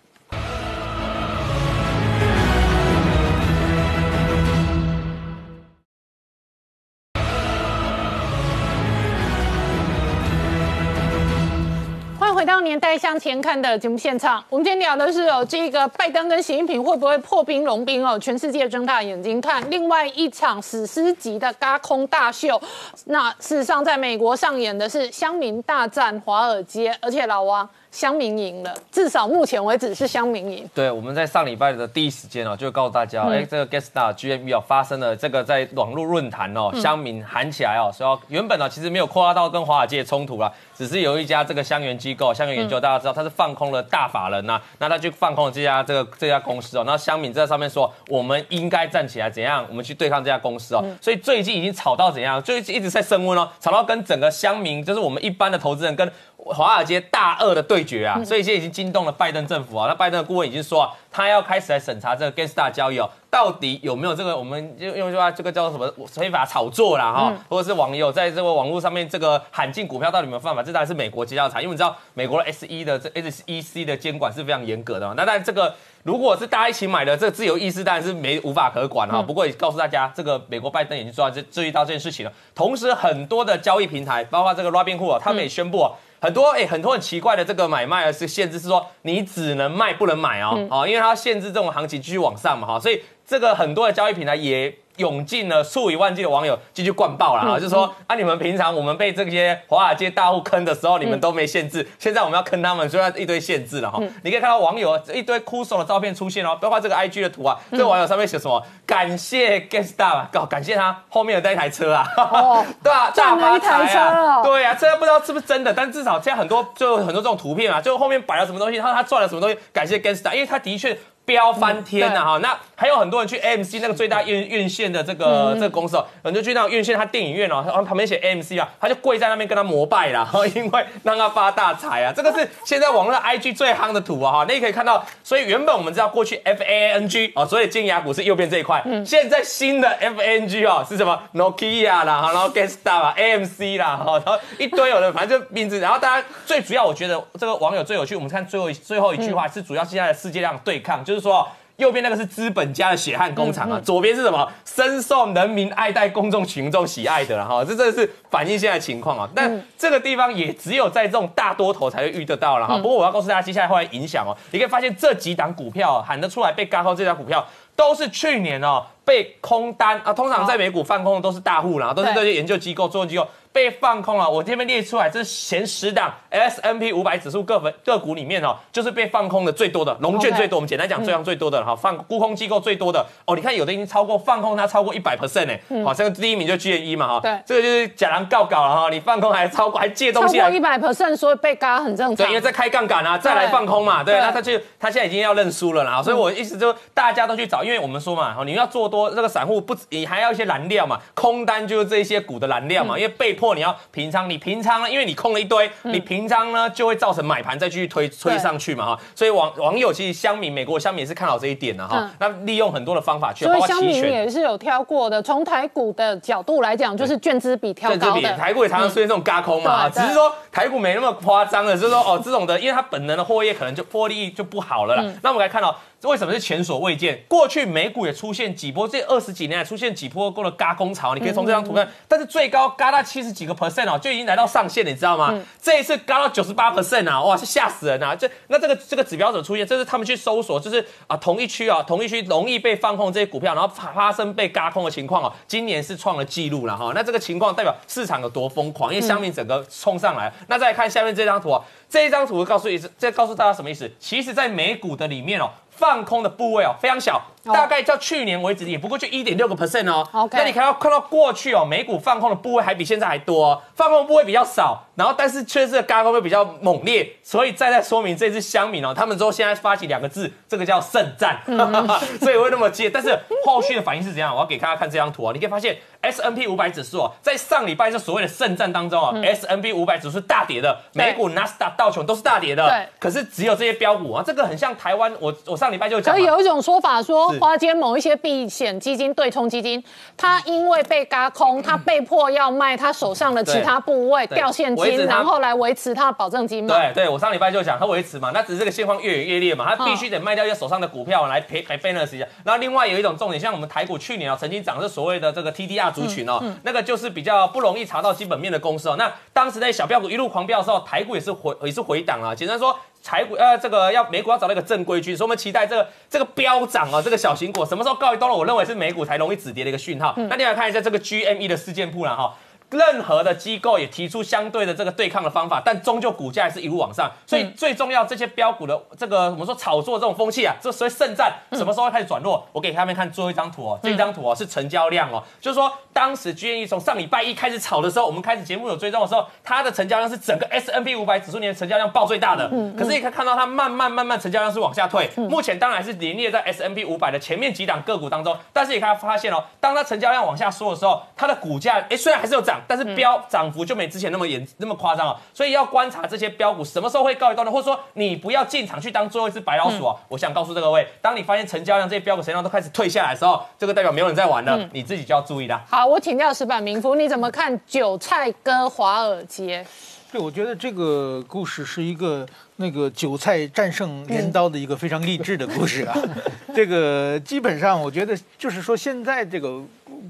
年代向前看》的节目现场。我们今天聊的是哦，这个拜登跟习近平会不会破冰融冰哦？全世界睁大眼睛看另外一场史诗级的高空大秀。那事实上，在美国上演的是乡民大战华尔街，而且老王乡民赢了，至少目前为止是乡民赢。对，我们在上礼拜的第一时间哦，就告诉大家，哎、这个 Gestar GMV 哦发生了这个在网络论坛哦，乡民喊起来哦，说要原本呢其实没有扩大到跟华尔街冲突啦，只是有一家这个乡园机构、乡园研究，大家知道它是放空了大法人呐、那他就放空了这家这个这家公司哦，那乡民在上面说我们应该站起来，怎样我们去对抗这家公司哦，所以最近已经吵到怎样，就一直在升温哦，吵到跟整个乡民，就是我们一般的投资人跟华尔街大鳄的对决啊，所以现在已经惊动了拜登政府啊。那拜登的顾问已经说啊，他要开始来审查这个 Gangsta 交易哦，到底有没有这个我们就用句话这个叫什么非法炒作啦哈，或者是网友在这个网络上面这个喊进股票到底有没有犯法？这当然是美国接要查，因为你知道美国的 SE 的这 SEC 的监管是非常严格的嘛。那但这个如果是大家一起买的，这个自由意识当然是没无法可管哈。不过也告诉大家，这个美国拜登已经做到这注意到这件事情了。同时，很多的交易平台，包括这个 Robinhood，他们也宣布哦。很多哎，很多很奇怪的这个买卖啊，是限制是说你只能卖不能买哦，哦，因为它限制这种行情继续往上嘛，哈，所以这个很多的交易平台也。涌进了数以万计的网友继续灌爆了啊！就说啊，你们平常我们被这些华尔街大户坑的时候，你们都没限制，现在我们要坑他们，所以一堆限制了哈。你可以看到网友一堆哭手的照片出现哦，包括这个 IG 的图啊，这个网友上面写什么？感谢 GetStar，搞感谢他后面有带一台车啊，对啊，大发财啊，对啊，这不知道是不是真的，但至少现在很多就很多这种图片啊，就后面摆了什么东西，他他赚了什么东西，感谢 GetStar，因为他的确。飙翻天了哈！那还有很多人去 AMC 那个最大院院线的这个这个公司哦，很多去那种院线，他电影院哦，他旁边写 AMC 啊，他就跪在那边跟他膜拜啦，因为让他发大财啊！这个是现在网络 IG 最夯的图啊哈！那你可以看到，所以原本我们知道过去 FANG 哦，所以金牙股是右边这一块，现在新的 FANG 哦是什么？Nokia 啦，然后 GameStar 啦，AMC 啦，哈，然后一堆有的反正就名字，然后大家最主要我觉得这个网友最有趣，我们看最后最后一句话是主要现在的世界量对抗，就是。说右边那个是资本家的血汗工厂啊，左边是什么？深受人民爱戴、公众群众喜爱的了哈，这真的是反映现在情况啊。但这个地方也只有在这种大多头才会遇得到了哈。不过我要告诉大家，接下来会影响哦。你可以发现这几档股票喊得出来被嘎空，这张股票都是去年哦被空单啊。通常在美股放空的都是大户啦，都是这些研究机构、作用机构。被放空了，我这边列出来，这是前十档 S N P 五百指数个分个股里面哦，就是被放空的最多的，龙卷最多，我们简单讲，最量最多的哈，放沽空机构最多的。哦，你看有的已经超过放空它超过一百 percent 哎，好，这个第一名就 G N 一嘛哈，对，这个就是假狼告稿了哈，你放空还超过还借东西，超过一百 percent，所以被嘎很正常，对，因为在开杠杆啊，再来放空嘛，对，那他就他现在已经要认输了啦，所以我意思就大家都去找，因为我们说嘛，你要做多这个散户不，你还要一些燃料嘛，空单就是这些股的燃料嘛，因为被迫你要平仓。你平仓呢？因为你空了一堆，你平仓呢就会造成买盘再继续推推上去嘛哈。所以网网友其实乡民美国乡民是看好这一点的哈。那利用很多的方法去，所以乡民也是有挑过的。从台股的角度来讲，就是券资比挑高的。台股也常常出现这种嘎空嘛，只是说台股没那么夸张的，就是说哦这种的，因为它本能的货业可能就获利就不好了啦。那我们来看到。为什么是前所未见？过去美股也出现几波，这二十几年来出现几波过的嘎空潮，你可以从这张图看。但是最高嘎到七十几个 percent 哦，就已经来到上限，你知道吗？这一次嘎到九十八 percent 啊，哇，是吓死人啊！这那这个这个指标怎么出现？这是他们去搜索，就是啊同一区啊同一区容易被放空这些股票，然后发发生被嘎空的情况哦。今年是创了纪录了哈。那这个情况代表市场有多疯狂？因为下面整个冲上来。那再看下面这张图啊，这一张图告诉意思，这告诉大家什么意思？其实，在美股的里面哦。放空的部位哦，非常小。大概到去年为止，也不过就一点六个 percent 哦。那你看到看到过去哦，美股放空的部位还比现在还多，放空部位比较少，然后但是确实嘎空会比较猛烈，所以再再说明这支香米哦，他们之后现在发起两个字，这个叫圣战，所以会那么接。但是后续的反应是怎样？我要给大家看这张图啊，你可以发现 S N P 五百指数哦，在上礼拜这所谓的圣战当中哦，S N P 五百指数大跌的，美股纳斯达道琼都是大跌的，对。可是只有这些标股啊，这个很像台湾，我我上礼拜就讲，可以有一种说法说，花间某一些。避险基金、对冲基金，他因为被嘎空，他被迫要卖他手上的其他部位，掉现金，然后来维持他的保证金嘛？对，对我上礼拜就讲他维持嘛，那只是这个现况越演越烈嘛，他必须得卖掉一些手上的股票来赔赔 balance 一下。然后另外有一种重点，像我们台股去年啊，曾经涨是所谓的这个 TDR 族群哦，那个就是比较不容易查到基本面的公司哦。那当时在小票股一路狂飙的时候，台股也是回也是回档啊。简单说。财股呃，这个要美股要找到一个正规军，所以我们期待这个这个飙涨啊，这个小型股什么时候告一段落？我认为是美股才容易止跌的一个讯号。那你来看一下这个 GME 的事件铺了哈。任何的机构也提出相对的这个对抗的方法，但终究股价还是一路往上。所以最重要，这些标股的这个我们说炒作这种风气啊，这所谓圣战什么时候会开始转弱？我给他们看最后一张图哦，这张图哦是成交量哦，就是说当时 G N E 从上礼拜一开始炒的时候，我们开始节目有追踪的时候，它的成交量是整个 S N P 五百指数年成交量爆最大的。可是你可以看到它慢慢慢慢成交量是往下退，目前当然是连列在 S N P 五百的前面几档个股当中。但是你看发现哦，当它成交量往下缩的时候，它的股价哎虽然还是有涨。涨，但是标涨幅就没之前那么严那么夸张哦。所以要观察这些标股什么时候会告一段落，或者说你不要进场去当最后一只白老鼠哦。我想告诉这各位，当你发现成交量这些标股成交量都开始退下来的时候，这个代表没有人在玩了，你自己就要注意啦。好，我请教石板明夫，你怎么看韭菜跟华尔街？对，我觉得这个故事是一个那个韭菜战胜镰刀的一个非常励志的故事啊。这个基本上，我觉得就是说，现在这个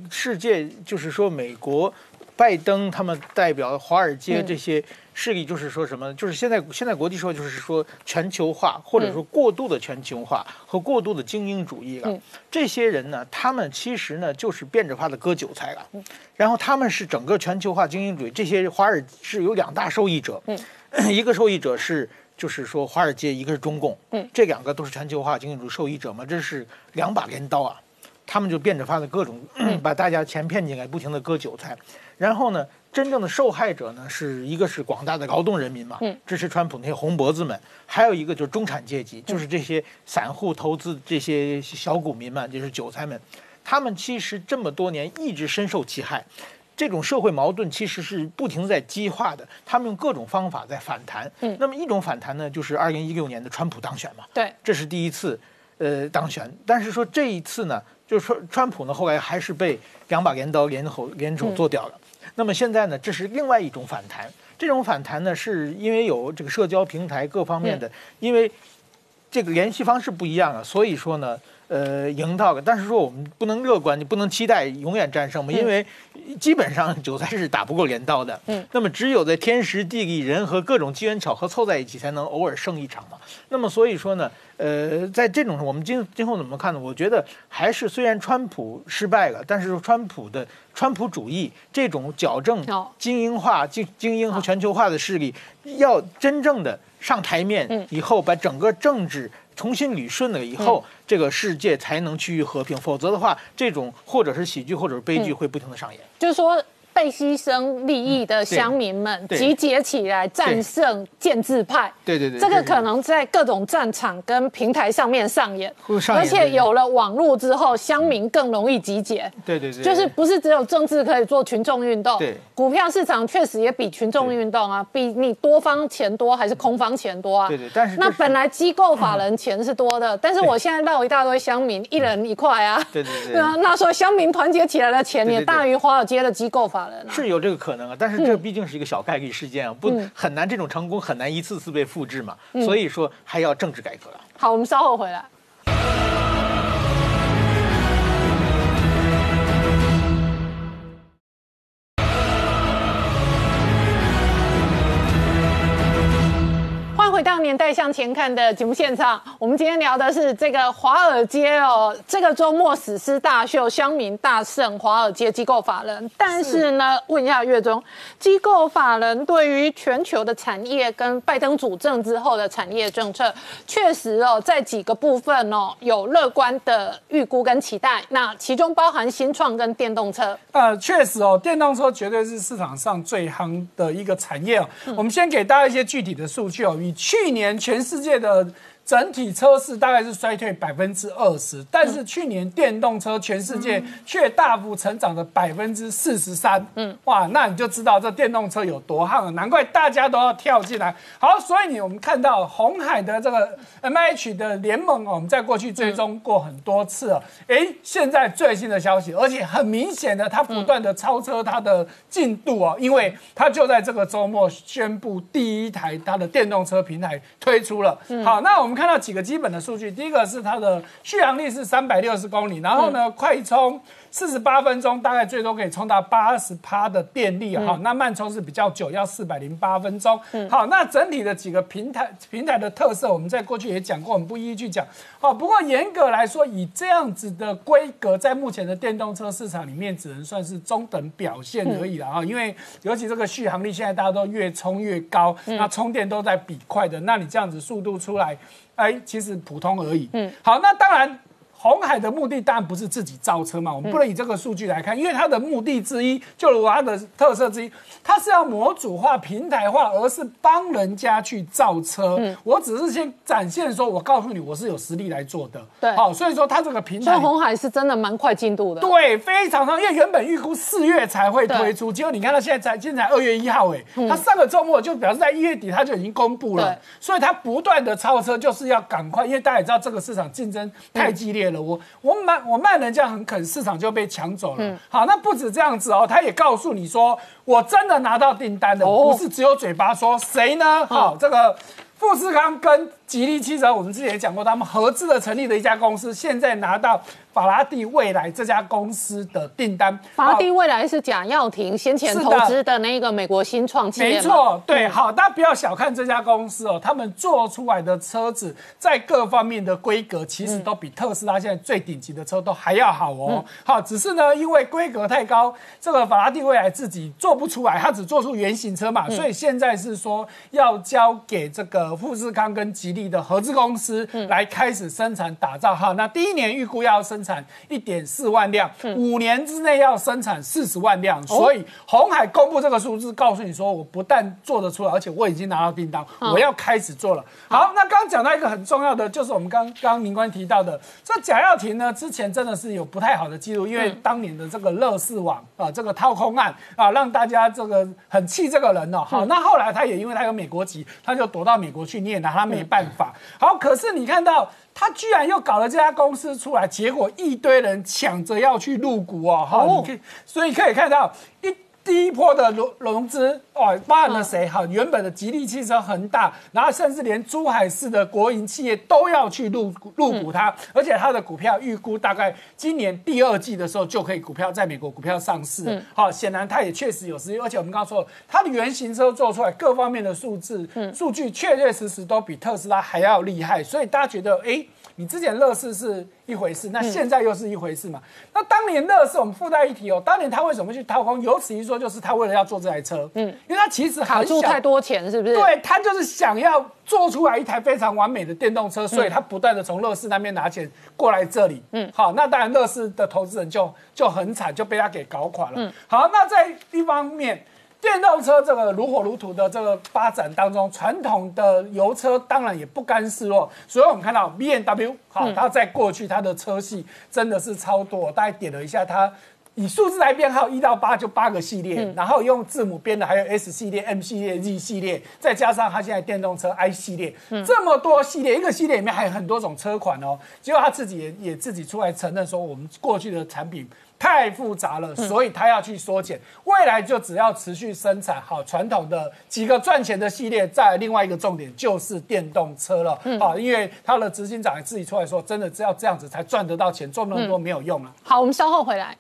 世界，就是说美国，拜登他们代表华尔街这些势力，就是说什么？就是现在现在国际社会，就是说全球化，或者说过度的全球化和过度的精英主义了。这些人呢，他们其实呢，就是变着法的割韭菜了。然后他们是整个全球化精英主义，这些华尔是有两大受益者，一个受益者是就是说华尔街，一个是中共，这两个都是全球化精英主义受益者嘛，这是两把镰刀啊，他们就变着法的各种把大家钱骗进来，不停的割韭菜，然后呢，真正的受害者呢是一个是广大的劳动人民嘛，支持川普那些红脖子们，还有一个就是中产阶级，就是这些散户投资这些小股民们，就是韭菜们。他们其实这么多年一直深受其害，这种社会矛盾其实是不停在激化的。他们用各种方法在反弹。嗯，那么一种反弹呢，就是二零一六年的川普当选嘛。对，这是第一次，呃，当选。但是说这一次呢，就是说川普呢后来还是被两把镰刀联手联手做掉了。那么现在呢，这是另外一种反弹。这种反弹呢，是因为有这个社交平台各方面的，因为这个联系方式不一样啊，所以说呢。呃，赢到了，但是说我们不能乐观，你不能期待永远战胜嘛，因为基本上韭菜是打不过镰刀的。嗯，那么只有在天时地利人和各种机缘巧合凑在一起，才能偶尔胜一场嘛。那么所以说呢，呃，在这种我们今今后怎么看呢？我觉得还是虽然川普失败了，但是川普的川普主义这种矫正精英化、精精英和全球化的势力，要真正的上台面以后，把整个政治。重新捋顺了以后，这个世界才能趋于和平。否则的话，这种或者是喜剧，或者是悲剧，会不停的上演。就是说。被牺牲利益的乡民们集结起来战胜建制派，对对对，这个可能在各种战场跟平台上面上演，而且有了网络之后，乡民更容易集结，对对对，就是不是只有政治可以做群众运动，对，股票市场确实也比群众运动啊，比你多方钱多还是空方钱多啊？对对，但是那本来机构法人钱是多的，但是我现在绕一大堆乡民，一人一块啊，对对对，那时候乡民团结起来的钱也大于华尔街的机构法人，是有这个可。可能啊，但是这毕竟是一个小概率事件啊，不很难这种成功很难一次次被复制嘛，所以说还要政治改革。好，我们稍后回来。回到年代向前看的节目现场，我们今天聊的是这个华尔街哦，这个周末史诗大秀，乡民大胜，华尔街机构法人。但是呢，问一下月中，机构法人对于全球的产业跟拜登主政之后的产业政策，确实哦，在几个部分哦有乐观的预估跟期待。那其中包含新创跟电动车。呃，确实哦，电动车绝对是市场上最夯的一个产业哦。我们先给大家一些具体的数据哦，与去年全世界的。整体车市大概是衰退百分之二十，但是去年电动车全世界却大幅成长了百分之四十三。嗯，哇，那你就知道这电动车有多夯了，难怪大家都要跳进来。好，所以你我们看到红海的这个 M H 的联盟哦，我们在过去追踪过很多次了。哎，现在最新的消息，而且很明显的，它不断的超车它的进度哦，因为它就在这个周末宣布第一台它的电动车平台推出了。好，那我们。看到几个基本的数据，第一个是它的续航力是三百六十公里，然后呢，快充。四十八分钟大概最多可以充到八十趴的电力哈，那慢充是比较久，要四百零八分钟。好，那整体的几个平台平台的特色，我们在过去也讲过，我们不一一去讲。好，不过严格来说，以这样子的规格，在目前的电动车市场里面，只能算是中等表现而已了啊。因为尤其这个续航力，现在大家都越充越高，那充电都在比快的，那你这样子速度出来，哎，其实普通而已。嗯，好，那当然。红海的目的当然不是自己造车嘛，我们不能以这个数据来看，因为它的目的之一，就如它的特色之一，它是要模组化、平台化，而是帮人家去造车。我只是先展现说，我告诉你，我是有实力来做的。对好，所以说它这个平台。所以红海是真的蛮快进度的。对，非常长，因为原本预估四月才会推出，结果你看到现在才，现在才二月一号，哎，他上个周末就表示在一月底他就已经公布了，所以它不断的超车，就是要赶快，因为大家也知道这个市场竞争太激烈了，我我卖我卖人家很肯，市场就被抢走了。好，那不止这样子哦，他也告诉你说，我真的拿到订单了，哦不是只有嘴巴说，谁呢？好，这个。富士康跟吉利汽车，我们之前也讲过，他们合资的成立的一家公司，现在拿到法拉第未来这家公司的订单。法拉第未来是贾跃亭先前投资的那个美国新创企业，没错，对，好，大家不要小看这家公司哦，他们做出来的车子在各方面的规格，其实都比特斯拉现在最顶级的车都还要好哦。好，只是呢，因为规格太高，这个法拉第未来自己做不出来，它只做出原型车嘛，所以现在是说要交给这个富士康跟吉利的合资公司来开始生产打造。哈，那第一年预估要生产一点四万辆，五年之内要生产四十万辆，所以红海公布这个数字，告诉你说，我不但做得出来，而且我已经拿到订单，我要开始做了。好，那刚刚讲到一个很重要的，就是我们刚刚刚明官提到的，这贾跃亭呢，之前真的是有不太好的记录，因为当年的这个乐视网啊，这个掏空案啊，让大家这个很气这个人哦。好，那后来他也因为他有美国籍，他就躲到美国去，你也拿他没办法。好，可是你看到。他居然又搞了这家公司出来，结果一堆人抢着要去入股哦，哈、哦。你可以，所以可以看到一第一波的融融资哦，包含了谁？哈，原本的吉利汽车、恒大，然后甚至连珠海市的国营企业都要去入股入股它，而且它的股票预估大概今年第二季的时候就可以股票在美国股票上市。好，显然它也确实有实力，而且我们刚刚说了，它的原型车做出来各方面的数字数据确确实实都比特斯拉还要厉害，所以大家觉得，哎。你之前乐视是一回事，那现在又是一回事嘛？那当年乐视我们附带一提哦，当年他为什么去掏空？有此一说，就是他为了要做这台车，嗯，因为他其实很想卡住太多钱，是不是？对他就是想要做出来一台非常完美的电动车，所以他不断的从乐视那边拿钱过来这里。嗯，好，那当然乐视的投资人就就很惨，就被他给搞垮了。嗯，好，那在一方面。电动车这个如火如荼的这个发展当中，传统的油车当然也不甘示弱，所以我们看到 B N W 好，它在过去它的车系真的是超多，我大概点了一下它。以数字来编号，一到八就八个系列，然后用字母编的还有 S 系列、M 系列、Z 系列，再加上它现在电动车 I 系列，这么多系列，一个系列里面还有很多种车款哦。结果他自己也也自己出来承认说，我们过去的产品太复杂了，所以他要去缩减，未来就只要持续生产好传统的几个赚钱的系列，再另外一个重点就是电动车了。好，因为他的执行长也自己出来说，真的只要这样子才赚得到钱，做那么多没有用了。好，我们稍后回来。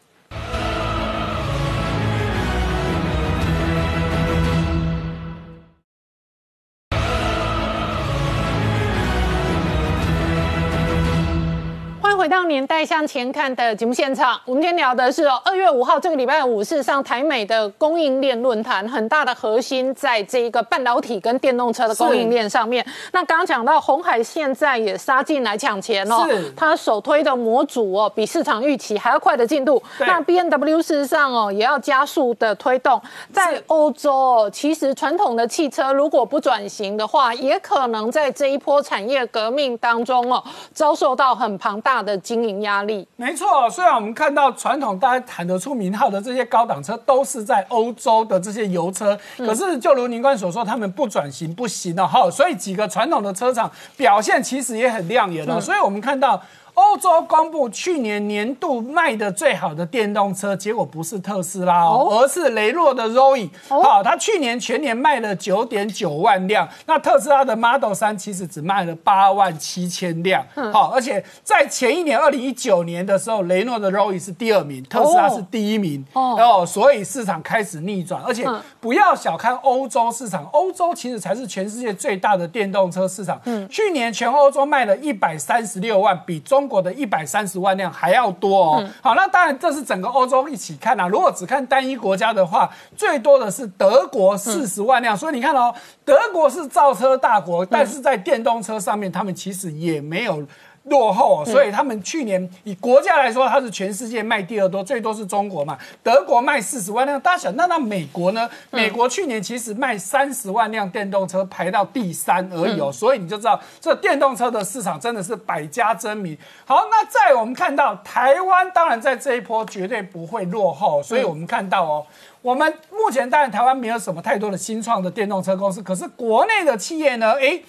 回到年代向前看的节目现场。我们今天聊的是哦，二月五号这个礼拜五是上台美的供应链论坛，很大的核心在这一个半导体跟电动车的供应链上面。那刚刚讲到红海现在也杀进来抢钱哦是，它首推的模组哦，比市场预期还要快的进度。那 B N W 事实上哦，也要加速的推动。在欧洲哦，其实传统的汽车如果不转型的话，也可能在这一波产业革命当中哦，遭受到很庞大的经营压力。没错，虽然我们看到传统大家喊得出名号的这些高档车都是在欧洲的这些油车，可是就如您官所说，他们不转型不行哦，哈，所以几个传统的车厂表现其实也很亮眼哦，所以我们看到。欧洲公布去年年度卖的最好的电动车，结果不是特斯拉哦，而是雷诺的 Roy。好，它去年全年卖了九点九万辆，那特斯拉的 Model 三其实只卖了八万七千辆。好，而且在前一年二零一九年的时候，雷诺的 Roy 是第二名，特斯拉是第一名。哦，所以市场开始逆转，而且不要小看欧洲市场，欧洲其实才是全世界最大的电动车市场。嗯，去年全欧洲卖了一百三十六万，比中国的一百三十万辆还要多哦。好，那当然这是整个欧洲一起看啊。如果只看单一国家的话，最多的是德国四十万辆。所以你看哦，德国是造车大国，但是在电动车上面，他们其实也没有。落后，所以他们去年以国家来说，它是全世界卖第二多，最多是中国嘛。德国卖四十万辆，大家想，那那美国呢？美国去年其实卖三十万辆电动车，排到第三而已哦。所以你就知道，这电动车的市场真的是百家争鸣。好，那在我们看到台湾，当然在这一波绝对不会落后，所以我们看到哦。我们目前当然台湾没有什么太多的新创的电动车公司，可是国内的企业呢？诶。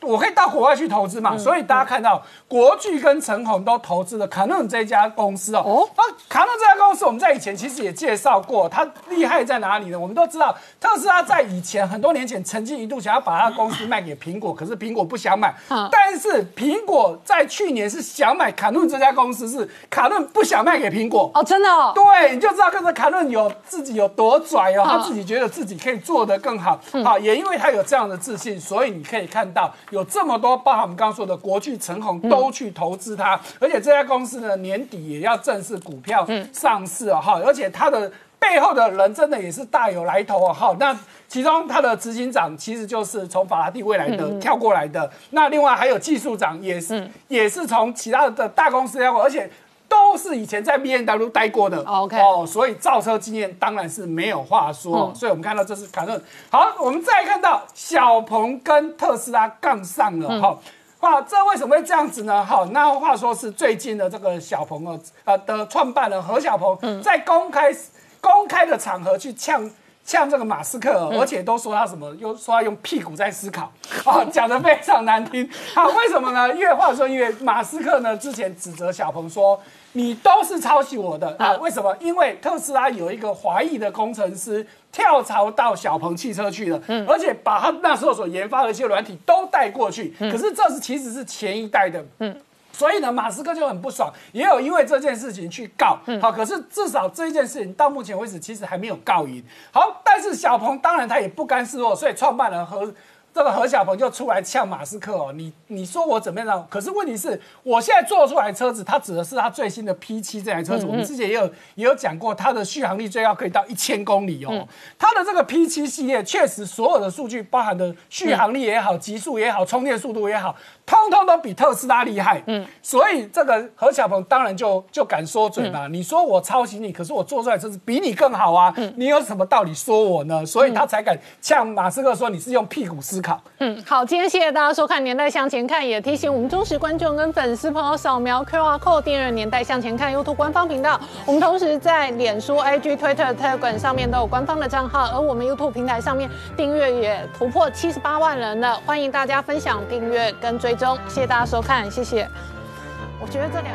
我可以到国外去投资嘛？所以大家看到国巨跟陈红都投资了卡诺这家公司哦。那卡诺这家公司，我们在以前其实也介绍过，它厉害在哪里呢？我们都知道，特斯拉在以前很多年前曾经一度想要把它公司卖给苹果，可是苹果不想买。但是苹果在去年是想买卡诺这家公司，是卡诺不想卖给苹果哦，真的。哦。对，你就知道跟着卡诺有自己有多拽哦，他自己觉得自己可以做得更好。好，也因为他有这样的自信，所以你可以看到。有这么多，包含我们刚刚说的国巨、陈红都去投资它，而且这家公司呢年底也要正式股票上市哦，哈，而且它的背后的人真的也是大有来头哦，哈，那其中它的执行长其实就是从法拉第未来的跳过来的，那另外还有技术长也是也是从其他的大公司跳过，而且。都是以前在 B N W 待过的，OK，哦，所以造车经验当然是没有话说。所以我们看到这是卡顿。好，我们再看到小鹏跟特斯拉杠上了，哈，哇，这为什么会这样子呢？好，那话说是最近的这个小鹏哦，呃的创办人何小鹏在公开公开的场合去呛。呛这个马斯克，而且都说他什么，又说他用屁股在思考，啊，讲的非常难听。好，为什么呢？因为话说，因为马斯克呢之前指责小鹏说，你都是抄袭我的啊。为什么？因为特斯拉有一个华裔的工程师跳槽到小鹏汽车去了，嗯，而且把他那时候所研发的一些软体都带过去。可是这是其实是前一代的，嗯。所以呢，马斯克就很不爽，也有因为这件事情去告。好，可是至少这一件事情到目前为止其实还没有告赢。好，但是小鹏当然他也不甘示弱，所以创办人和。这个何小鹏就出来呛马斯克哦，你你说我怎么样？可是问题是，我现在做出来车子，它指的是它最新的 P 七这台车子。我们之前也有也有讲过，它的续航力最高可以到一千公里哦。它的这个 P 七系列确实所有的数据，包含的续航力也好、极速也好、充电速度也好，通通都比特斯拉厉害。嗯，所以这个何小鹏当然就就敢说嘴嘛。你说我抄袭你，可是我做出来车子比你更好啊。嗯你有什么道理说我呢？所以他才敢呛马斯克说你是用屁股思考。嗯，好，今天谢谢大家收看《年代向前看》，也提醒我们忠实观众跟粉丝朋友扫描 QR Code 订阅《年代向前看》YouTube 官方频道。我们同时在脸书、IG、Twitter、Telegram 上面都有官方的账号，而我们 YouTube 平台上面订阅也突破七十八万人了，欢迎大家分享、订阅跟追中。谢谢大家收看，谢谢。我觉得这两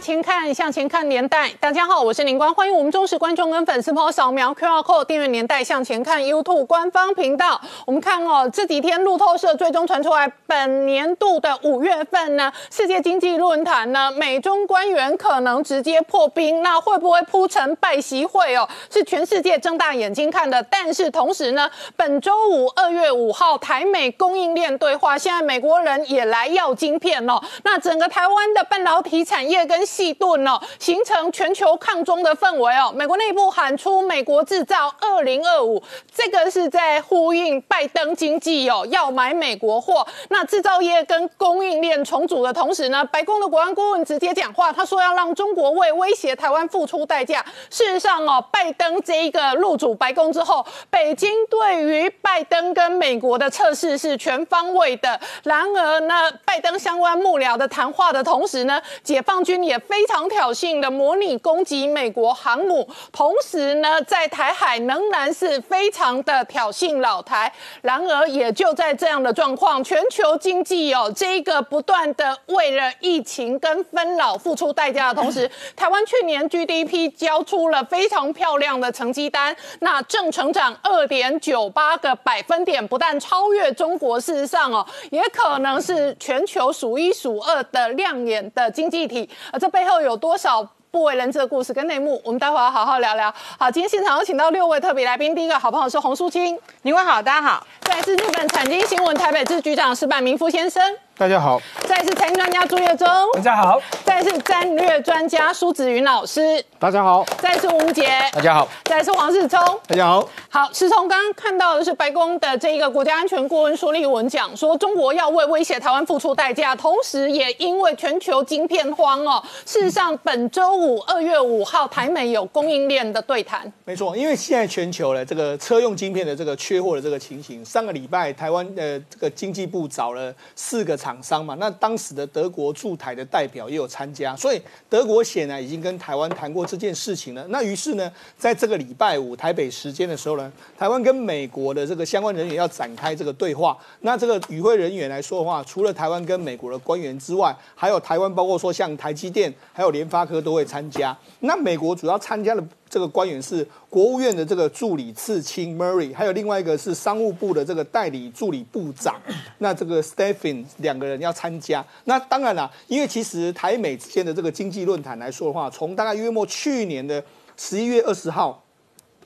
前看，向前看年代。大家好，我是林官，欢迎我们忠实观众跟粉丝朋友扫描 QR Code 订阅《年代向前看》YouTube 官方频道。我们看哦，这几天路透社最终传出来，本年度的五月份呢，世界经济论坛呢，美中官员可能直接破冰，那会不会铺成拜习会哦？是全世界睁大眼睛看的。但是同时呢，本周五二月五号台美供应链对话，现在美国人也来要晶片哦。那整个台湾的半导体产业跟细盾哦，形成全球抗中的氛围哦。美国内部喊出“美国制造二零二五”，这个是在呼应拜登经济哦，要买美国货。那制造业跟供应链重组的同时呢，白宫的国安顾问直接讲话，他说要让中国为威胁台湾付出代价。事实上哦，拜登这一个入主白宫之后，北京对于拜登跟美国的测试是全方位的。然而呢，拜登相关幕僚的谈话的同时呢，解放。军也非常挑衅的模拟攻击美国航母，同时呢，在台海仍然是非常的挑衅老台。然而，也就在这样的状况，全球经济哦，这个不断的为了疫情跟分老付出代价的同时，台湾去年 GDP 交出了非常漂亮的成绩单，那正成长二点九八个百分点，不但超越中国，事实上哦，也可能是全球数一数二的亮眼的经济体。而这背后有多少？不为人知的故事跟内幕，我们待会儿要好好聊聊。好，今天现场有请到六位特别来宾，第一个好朋友是洪淑清，您好，大家好。再来是日本产经新闻台北支局长石坂明夫先生，大家好。再次是财经专家朱月忠，大家好。再来是战略专家苏子云老师，大家好。再来是吴杰，大家好。再来是黄世聪，大家好。好，世聪刚刚看到的是白宫的这一个国家安全顾问苏立文讲说，中国要为威胁台湾付出代价，同时也因为全球晶片荒哦。事实上，本周五二月五号台美有供应链的对谈，没错，因为现在全球的这个车用晶片的这个缺货的这个情形，上个礼拜台湾的这个经济部找了四个厂厂商嘛，那当时的德国驻台的代表也有参加，所以德国显然已经跟台湾谈过这件事情了。那于是呢，在这个礼拜五台北时间的时候呢，台湾跟美国的这个相关人员要展开这个对话。那这个与会人员来说的话，除了台湾跟美国的官员之外，还有台湾包括说像台积电还有联发科都会参加。那美国主要参加的这个官员是国务院的这个助理次卿 Murray，还有另外一个是商务部的这个代理助理部长，那这个 Stephen 两个人要参加。那当然了，因为其实台美之间的这个经济论坛来说的话，从大概约莫去年的十一月二十号。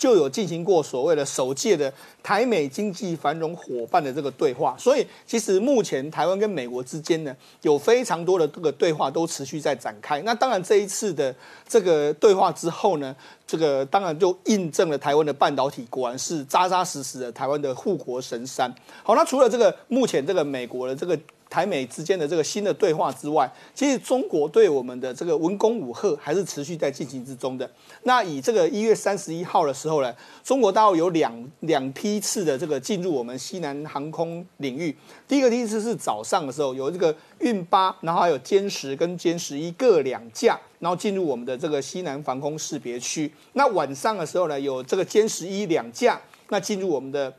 就有进行过所谓的首届的台美经济繁荣伙伴的这个对话，所以其实目前台湾跟美国之间呢，有非常多的这个对话都持续在展开。那当然这一次的这个对话之后呢，这个当然就印证了台湾的半导体果然是扎扎实实的台湾的护国神山。好，那除了这个目前这个美国的这个。台美之间的这个新的对话之外，其实中国对我们的这个文攻武赫还是持续在进行之中的。那以这个一月三十一号的时候呢，中国大陆有两两批次的这个进入我们西南航空领域。第一个梯次是早上的时候有这个运八，然后还有歼十跟歼十一各两架，然后进入我们的这个西南防空识别区。那晚上的时候呢，有这个歼十一两架，那进入我们的。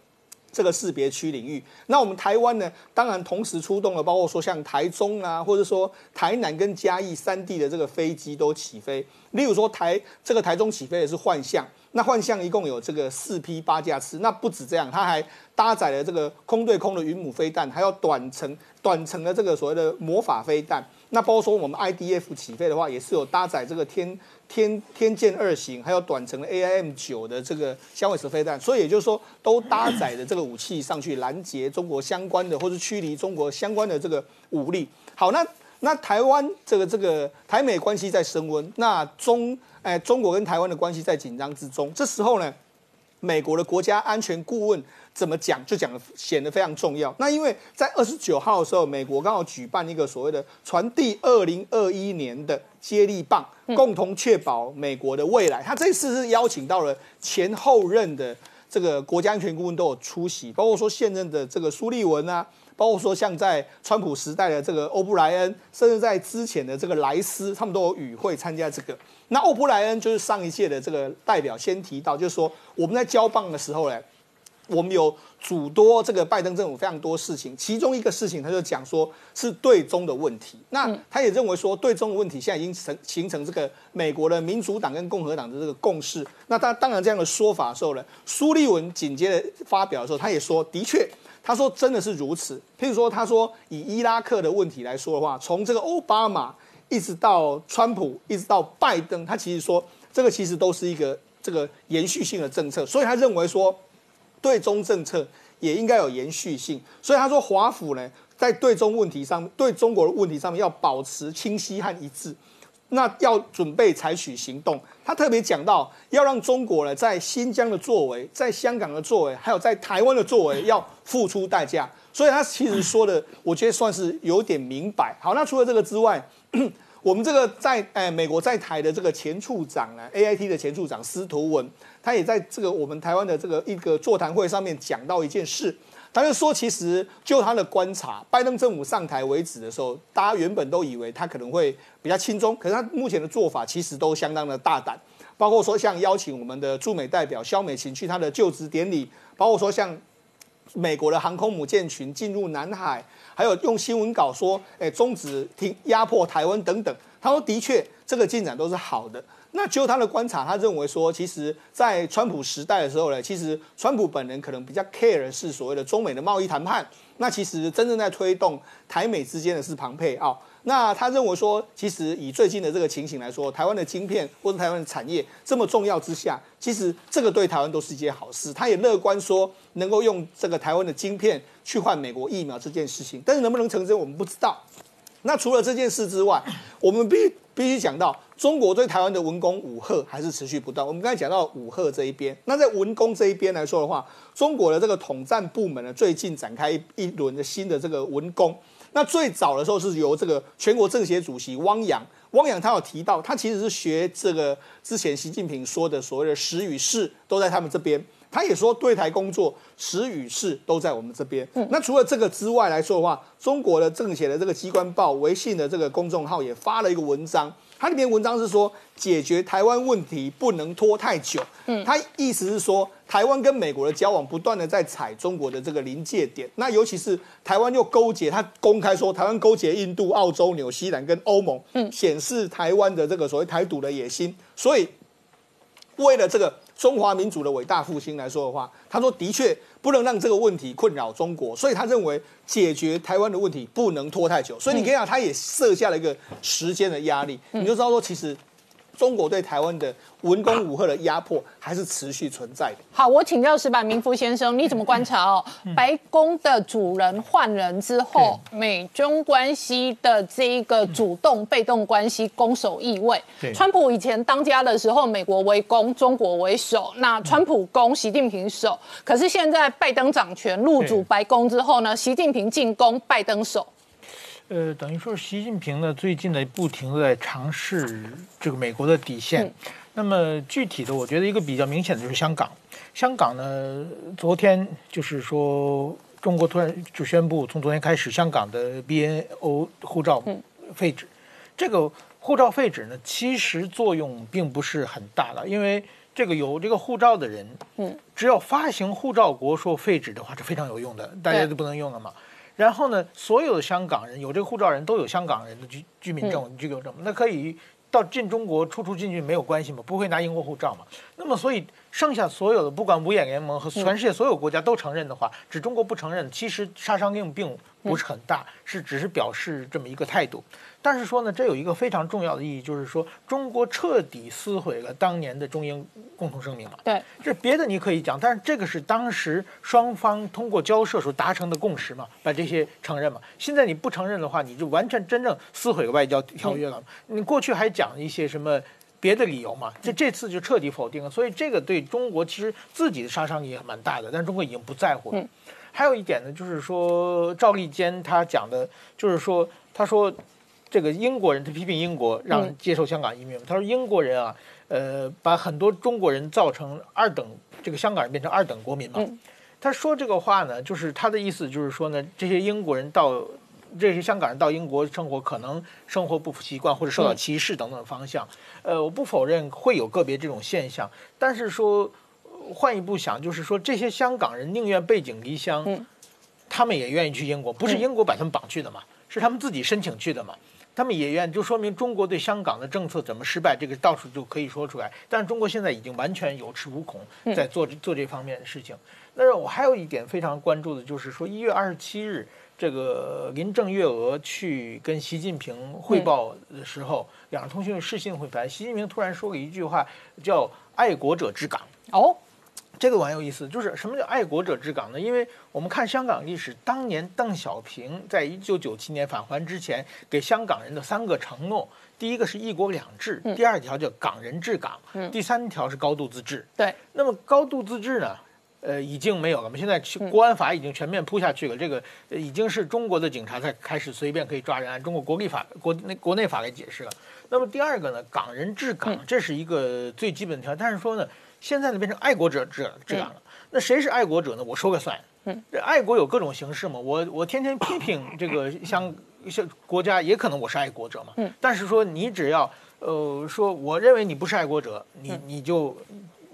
这个识别区领域，那我们台湾呢，当然同时出动了，包括说像台中啊，或者说台南跟嘉义三地的这个飞机都起飞。例如说台这个台中起飞的是幻象，那幻象一共有这个四批八架次，那不止这样，它还搭载了这个空对空的云母飞弹，还有短程短程的这个所谓的魔法飞弹。那包括说我们 IDF 起飞的话，也是有搭载这个天。天天剑二型，还有短程的 AIM 九的这个响尾蛇飞弹，所以也就是说，都搭载的这个武器上去拦截中国相关的或是驱离中国相关的这个武力。好，那那台湾这个这个台美关系在升温，那中哎中国跟台湾的关系在紧张之中。这时候呢，美国的国家安全顾问。怎么讲就讲的显得非常重要。那因为在二十九号的时候，美国刚好举办一个所谓的传递二零二一年的接力棒，共同确保美国的未来。他这次是邀请到了前后任的这个国家安全顾问都有出席，包括说现任的这个苏利文啊，包括说像在川普时代的这个欧布莱恩，甚至在之前的这个莱斯，他们都有与会参加这个。那欧布莱恩就是上一届的这个代表，先提到就是说我们在交棒的时候呢。我们有主多这个拜登政府非常多事情，其中一个事情他就讲说是对中的问题。那他也认为说对中的问题现在已经成形成这个美国的民主党跟共和党的这个共识。那他当然这样的说法的时候呢，苏利文紧接着发表的时候，他也说的确，他说真的是如此。譬如说，他说以伊拉克的问题来说的话，从这个奥巴马一直到川普，一直到拜登，他其实说这个其实都是一个这个延续性的政策，所以他认为说。对中政策也应该有延续性，所以他说华府呢，在对中问题上，对中国的问题上面要保持清晰和一致，那要准备采取行动。他特别讲到，要让中国呢，在新疆的作为，在香港的作为，还有在台湾的作为，要付出代价。所以他其实说的，我觉得算是有点明白。好，那除了这个之外，我们这个在哎美国在台的这个前处长呢，A I T 的前处长司徒文。他也在这个我们台湾的这个一个座谈会上面讲到一件事，但是说其实就他的观察，拜登政府上台为止的时候，大家原本都以为他可能会比较轻松，可是他目前的做法其实都相当的大胆，包括说像邀请我们的驻美代表肖美琴去他的就职典礼，包括说像美国的航空母舰群进入南海，还有用新闻稿说，哎，终止停压迫台湾等等。他说，的确，这个进展都是好的。那就他的观察，他认为说，其实，在川普时代的时候呢，其实川普本人可能比较 care 是所谓的中美的贸易谈判。那其实真正在推动台美之间的是庞佩奥。那他认为说，其实以最近的这个情形来说，台湾的晶片或者台湾的产业这么重要之下，其实这个对台湾都是一件好事。他也乐观说，能够用这个台湾的晶片去换美国疫苗这件事情，但是能不能成真，我们不知道。那除了这件事之外，我们必必须讲到中国对台湾的文攻武赫还是持续不断。我们刚才讲到武赫这一边，那在文攻这一边来说的话，中国的这个统战部门呢，最近展开一轮的新的这个文攻。那最早的时候是由这个全国政协主席汪洋，汪洋他有提到，他其实是学这个之前习近平说的所谓的实与势都在他们这边。他也说，对台工作时与势都在我们这边。那除了这个之外来说的话，中国的政协的这个机关报、微信的这个公众号也发了一个文章，它里面文章是说，解决台湾问题不能拖太久。嗯，他意思是说，台湾跟美国的交往不断的在踩中国的这个临界点。那尤其是台湾又勾结，他公开说台湾勾结印度、澳洲、纽西兰跟欧盟，嗯，显示台湾的这个所谓台独的野心。所以为了这个。中华民族的伟大复兴来说的话，他说的确不能让这个问题困扰中国，所以他认为解决台湾的问题不能拖太久。所以你可以讲，他也设下了一个时间的压力，你就知道说其实。中国对台湾的文攻武赫的压迫还是持续存在的。好，我请教石板明夫先生，你怎么观察哦？白宫的主人换人之后，美中关系的这一个主动被动关系攻守意味。川普以前当家的时候，美国为攻，中国为守，那川普攻，习近平守。可是现在拜登掌权入主白宫之后呢，习近平进攻，拜登守。呃，等于说习近平呢，最近呢不停的在尝试这个美国的底线。那么具体的，我觉得一个比较明显的就是香港。香港呢，昨天就是说中国突然就宣布，从昨天开始，香港的 BNO 护照废止。这个护照废止呢，其实作用并不是很大了，因为这个有这个护照的人，嗯，只要发行护照国说废止的话，是非常有用的，大家都不能用了嘛。然后呢，所有的香港人有这个护照人都有香港人的居居民证、居留证，那可以到进中国出出进进没有关系嘛？不会拿英国护照嘛？那么所以剩下所有的，不管五眼联盟和全世界所有国家都承认的话，只中国不承认，其实杀伤力并不是很大，是只是表示这么一个态度。但是说呢，这有一个非常重要的意义，就是说中国彻底撕毁了当年的中英共同声明了。对，这别的你可以讲，但是这个是当时双方通过交涉时候达成的共识嘛，把这些承认嘛。现在你不承认的话，你就完全真正撕毁了外交条约了。你过去还讲一些什么别的理由嘛？这这次就彻底否定了。所以这个对中国其实自己的杀伤力也蛮大的，但是中国已经不在乎了。还有一点呢，就是说赵立坚他讲的，就是说他说。这个英国人他批评英国让接受香港移民，他说英国人啊，呃，把很多中国人造成二等，这个香港人变成二等国民嘛。他说这个话呢，就是他的意思就是说呢，这些英国人到这些香港人到英国生活，可能生活不习惯或者受到歧视等等方向。呃，我不否认会有个别这种现象，但是说换一步想，就是说这些香港人宁愿背井离乡，他们也愿意去英国，不是英国把他们绑去的嘛，是他们自己申请去的嘛。他们也愿，就说明中国对香港的政策怎么失败，这个到处就可以说出来。但是中国现在已经完全有恃无恐，在做做这方面的事情。那我还有一点非常关注的就是说，一月二十七日，这个林郑月娥去跟习近平汇报的时候，两人通讯视信会谈，习近平突然说了一句话，叫“爱国者治港”。哦。这个蛮有意思，就是什么叫爱国者治港呢？因为我们看香港历史，当年邓小平在一九九七年返还之前，给香港人的三个承诺，第一个是一国两制，第二条叫港人治港，第三条是高度自治。对，那么高度自治呢，呃，已经没有了我们？现在国安法已经全面铺下去了，这个已经是中国的警察在开始随便可以抓人，按中国国立法、国内国内法来解释了。那么第二个呢，港人治港，这是一个最基本条，但是说呢。现在呢变成爱国者治治港了。那谁是爱国者呢？我说个算。嗯，这爱国有各种形式嘛。我我天天批评这个像像国家，也可能我是爱国者嘛。嗯，但是说你只要呃说我认为你不是爱国者，你你就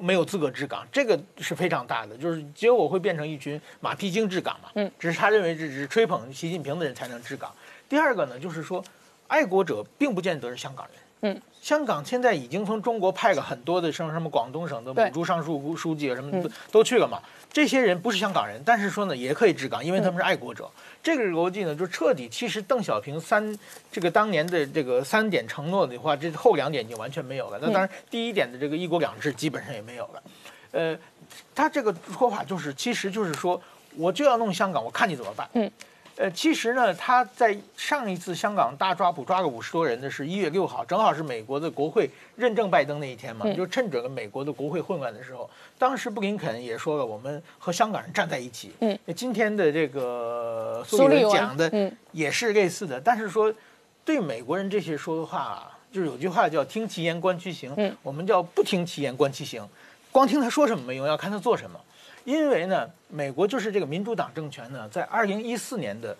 没有资格治港，这个是非常大的。就是结果会变成一群马屁精治港嘛。嗯，只是他认为这只是吹捧习近平的人才能治港。第二个呢，就是说爱国者并不见得是香港人。嗯，香港现在已经从中国派了很多的像什么广东省的母猪上书书记啊，什么都都去了嘛。这些人不是香港人，但是说呢也可以治港，因为他们是爱国者。这个逻辑呢就彻底。其实邓小平三这个当年的这个三点承诺的话，这后两点已经完全没有了。那当然第一点的这个一国两制基本上也没有了。呃，他这个说法就是，其实就是说我就要弄香港，我看你怎么办。嗯。呃，其实呢，他在上一次香港大抓捕抓了五十多人的是一月六号，正好是美国的国会认证拜登那一天嘛，就趁准了美国的国会混乱的时候，当时布林肯也说了，我们和香港人站在一起。嗯，今天的这个苏利文讲的也是类似的，但是说对美国人这些说的话，就是有句话叫听其言观其行，我们叫不听其言观其行，光听他说什么没用，要看他做什么。因为呢，美国就是这个民主党政权呢，在二零一四年的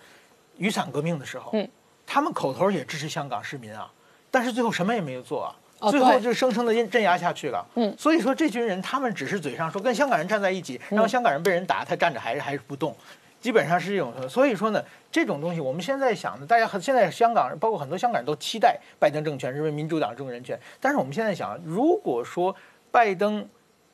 雨伞革命的时候，嗯，他们口头也支持香港市民啊，但是最后什么也没有做啊，最后就生生的镇镇压下去了。嗯，所以说这群人他们只是嘴上说跟香港人站在一起，然后香港人被人打，他站着还是还是不动，基本上是这种。所以说呢，这种东西我们现在想的，大家现在香港人，包括很多香港人都期待拜登政权，认为民主党重人权。但是我们现在想，如果说拜登。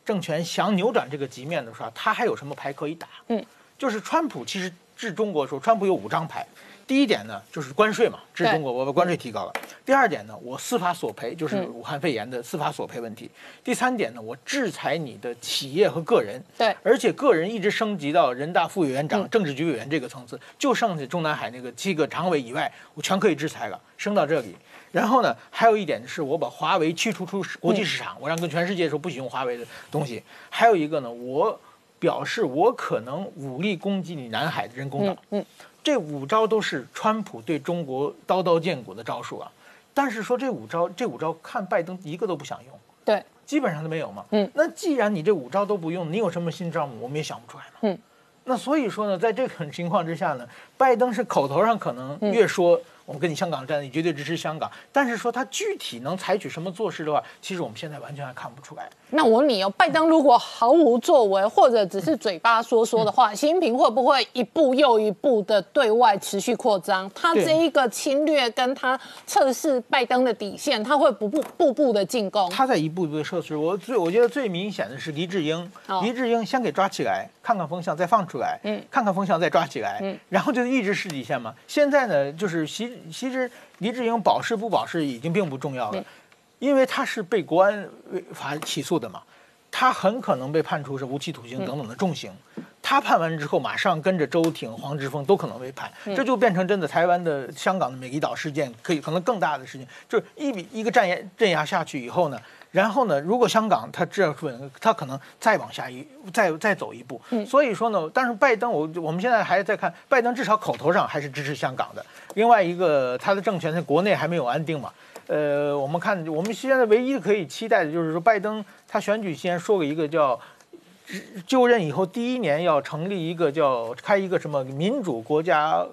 政权想扭转这个局面的时候，他还有什么牌可以打？嗯，就是川普其实治中国的时候，川普有五张牌。第一点呢，就是关税嘛，治中国我把关税提高了。第二点呢，我司法索赔，就是武汉肺炎的司法索赔问题。第三点呢，我制裁你的企业和个人。对，而且个人一直升级到人大副委员长、政治局委员这个层次，就剩下中南海那个七个常委以外，我全可以制裁了，升到这里。然后呢，还有一点是我把华为驱逐出国际市场，我让跟全世界说不许用华为的东西。还有一个呢，我表示我可能武力攻击你南海的人工岛。嗯，这五招都是川普对中国刀刀见骨的招数啊。但是说这五招，这五招看拜登一个都不想用。对，基本上都没有嘛。嗯，那既然你这五招都不用，你有什么新招吗？我们也想不出来嘛。嗯，那所以说呢，在这种情况之下呢，拜登是口头上可能越说。我们跟你香港站，你绝对支持香港。但是说他具体能采取什么措施的话，其实我们现在完全还看不出来。那我问你哦，拜登如果毫无作为，或者只是嘴巴说说的话，习近平会不会一步又一步的对外持续扩张？他这一个侵略跟他测试拜登的底线，他会不步步步的进攻？他在一步一步的测试。我最我觉得最明显的是黎智英，黎智英先给抓起来，看看风向再放出来，嗯，看看风向再抓起来，嗯，然后就一直试底线嘛。现在呢，就是习。其实黎智英保释不保释已经并不重要了，因为他是被国安法起诉的嘛，他很可能被判处是无期徒刑等等的重刑。他判完之后，马上跟着周挺、黄之锋都可能被判，这就变成真的台湾的、香港的美丽岛事件，可以可能更大的事情，就是一比一个镇压镇压下去以后呢。然后呢？如果香港他这样稳，他可能再往下一再再走一步。所以说呢，但是拜登，我我们现在还在看，拜登至少口头上还是支持香港的。另外一个，他的政权在国内还没有安定嘛。呃，我们看，我们现在唯一可以期待的就是说，拜登他选举先说了一个叫就任以后第一年要成立一个叫开一个什么民主国家。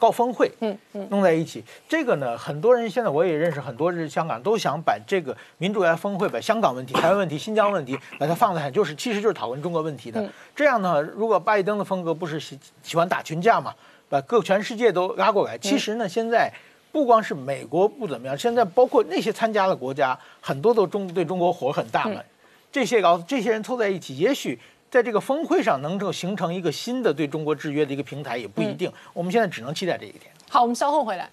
高峰会，嗯嗯，弄在一起，这个呢，很多人现在我也认识很多是香港，都想把这个民主国家峰会，把香港问题、台湾问题、新疆问题，把它放在，就是其实就是讨论中国问题的。这样呢，如果拜登的风格不是喜喜欢打群架嘛，把各全世界都拉过来，其实呢，现在不光是美国不怎么样，现在包括那些参加的国家，很多都中对中国火很大嘛，这些搞这些人凑在一起，也许。在这个峰会上能够形成一个新的对中国制约的一个平台也不一定，我们现在只能期待这一天。好，我们稍后回来。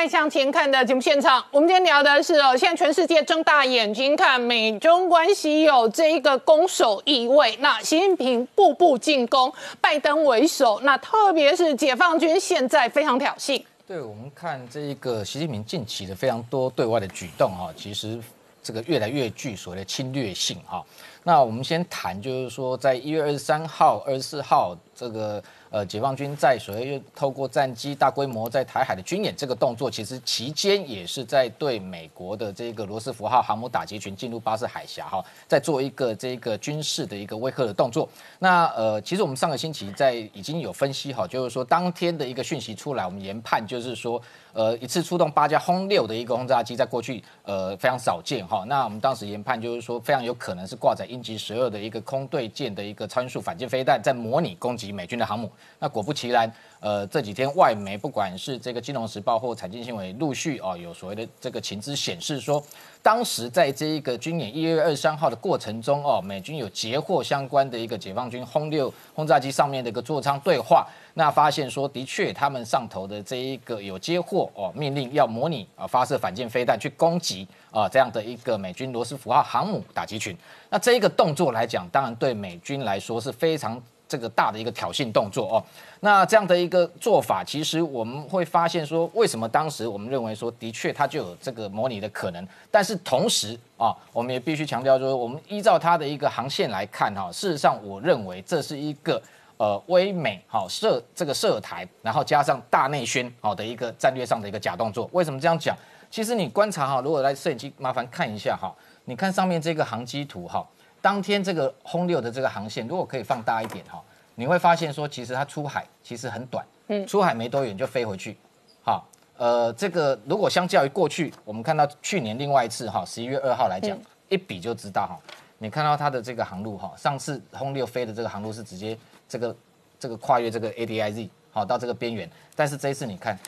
再向前看的节目现场，我们今天聊的是哦，现在全世界睁大眼睛看美中关系有这一个攻守意味。那习近平步步进攻，拜登为首，那特别是解放军现在非常挑衅。对我们看这一个习近平近期的非常多对外的举动哈，其实这个越来越具所谓的侵略性哈。那我们先谈，就是说在一月二十三号、二十四号这个。呃，解放军在所谓透过战机大规模在台海的军演这个动作，其实期间也是在对美国的这个罗斯福号航母打击群进入巴士海峡哈，在做一个这个军事的一个威吓的动作。那呃，其实我们上个星期在已经有分析哈，就是说当天的一个讯息出来，我们研判就是说。呃，一次出动八架轰六的一个轰炸机，在过去呃非常少见哈。那我们当时研判就是说，非常有可能是挂载鹰击十二的一个空对舰的一个参数反舰飞弹，在模拟攻击美军的航母。那果不其然，呃，这几天外媒不管是这个《金融时报》或财经新闻，陆续哦有所谓的这个情资显示说，当时在这一个军演一月二十三号的过程中哦，美军有截获相关的一个解放军轰六轰炸机上面的一个座舱对话。那发现说，的确，他们上头的这一个有接获哦，命令要模拟啊发射反舰飞弹去攻击啊这样的一个美军罗斯福号航母打击群。那这一个动作来讲，当然对美军来说是非常这个大的一个挑衅动作哦。那这样的一个做法，其实我们会发现说，为什么当时我们认为说，的确它就有这个模拟的可能。但是同时啊，我们也必须强调说，我们依照它的一个航线来看哈，事实上我认为这是一个。呃，微美好设这个设台，然后加上大内宣好的一个战略上的一个假动作。为什么这样讲？其实你观察哈，如果来摄影机麻烦看一下哈，你看上面这个航机图哈，当天这个轰六的这个航线，如果可以放大一点哈，你会发现说，其实它出海其实很短，嗯，出海没多远就飞回去。好，呃，这个如果相较于过去，我们看到去年另外一次哈，十一月二号来讲，一比就知道哈，你看到它的这个航路哈，上次轰六飞的这个航路是直接。这个这个跨越这个 A D I Z 好到这个边缘，但是这一次你看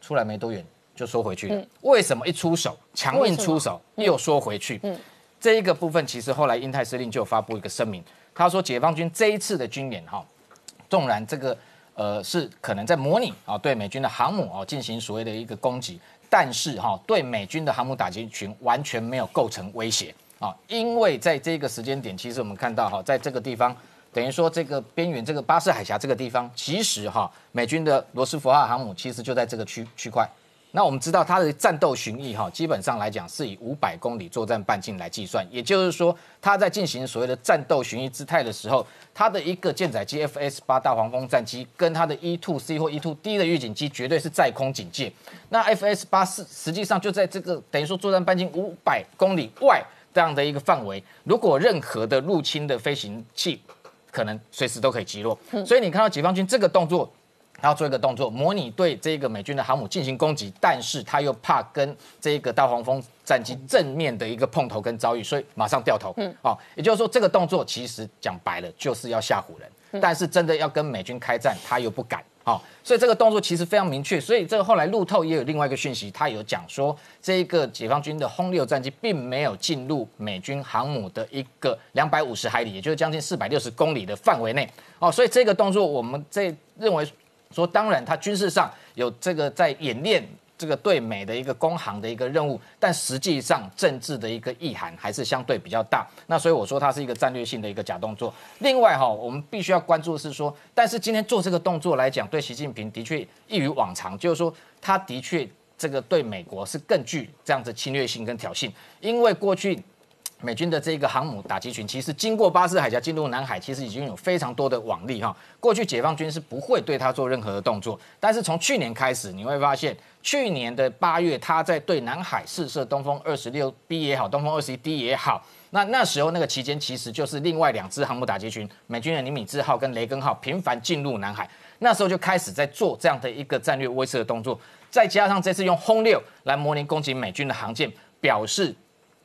出来没多远就缩回去了。为什么一出手强硬出手又缩回去？嗯，这一个部分其实后来英泰司令就发布一个声明，他说解放军这一次的军演哈，纵然这个呃是可能在模拟啊对美军的航母啊进行所谓的一个攻击，但是哈对美军的航母打击群完全没有构成威胁。啊，因为在这个时间点，其实我们看到哈，在这个地方，等于说这个边缘这个巴士海峡这个地方，其实哈，美军的罗斯福号航母其实就在这个区区块。那我们知道它的战斗巡弋哈，基本上来讲是以五百公里作战半径来计算，也就是说，它在进行所谓的战斗巡弋姿态的时候，它的一个舰载机 FS 八大黄蜂战机跟它的 E two C 或 E two D 的预警机绝对是在空警戒。那 FS 八是实际上就在这个等于说作战半径五百公里外。这样的一个范围，如果任何的入侵的飞行器，可能随时都可以击落。所以你看到解放军这个动作，他要做一个动作，模拟对这个美军的航母进行攻击，但是他又怕跟这个大黄蜂战机正面的一个碰头跟遭遇，所以马上掉头。嗯，哦，也就是说这个动作其实讲白了就是要吓唬人，但是真的要跟美军开战，他又不敢。好，所以这个动作其实非常明确。所以这个后来路透也有另外一个讯息，他有讲说，这一个解放军的轰六战机并没有进入美军航母的一个两百五十海里，也就是将近四百六十公里的范围内。哦，所以这个动作我们这认为说，当然他军事上有这个在演练。这个对美的一个攻航的一个任务，但实际上政治的一个意涵还是相对比较大。那所以我说它是一个战略性的一个假动作。另外哈，我们必须要关注的是说，但是今天做这个动作来讲，对习近平的确异于往常，就是说他的确这个对美国是更具这样子侵略性跟挑衅，因为过去。美军的这个航母打击群，其实经过巴士海峡进入南海，其实已经有非常多的往例哈。过去解放军是不会对它做任何的动作，但是从去年开始，你会发现，去年的八月，他在对南海试射东风二十六 B 也好，东风二十一 D 也好，那那时候那个期间，其实就是另外两支航母打击群，美军的尼米兹号跟雷根号频繁进入南海，那时候就开始在做这样的一个战略威慑的动作，再加上这次用轰六来模拟攻击美军的航舰，表示。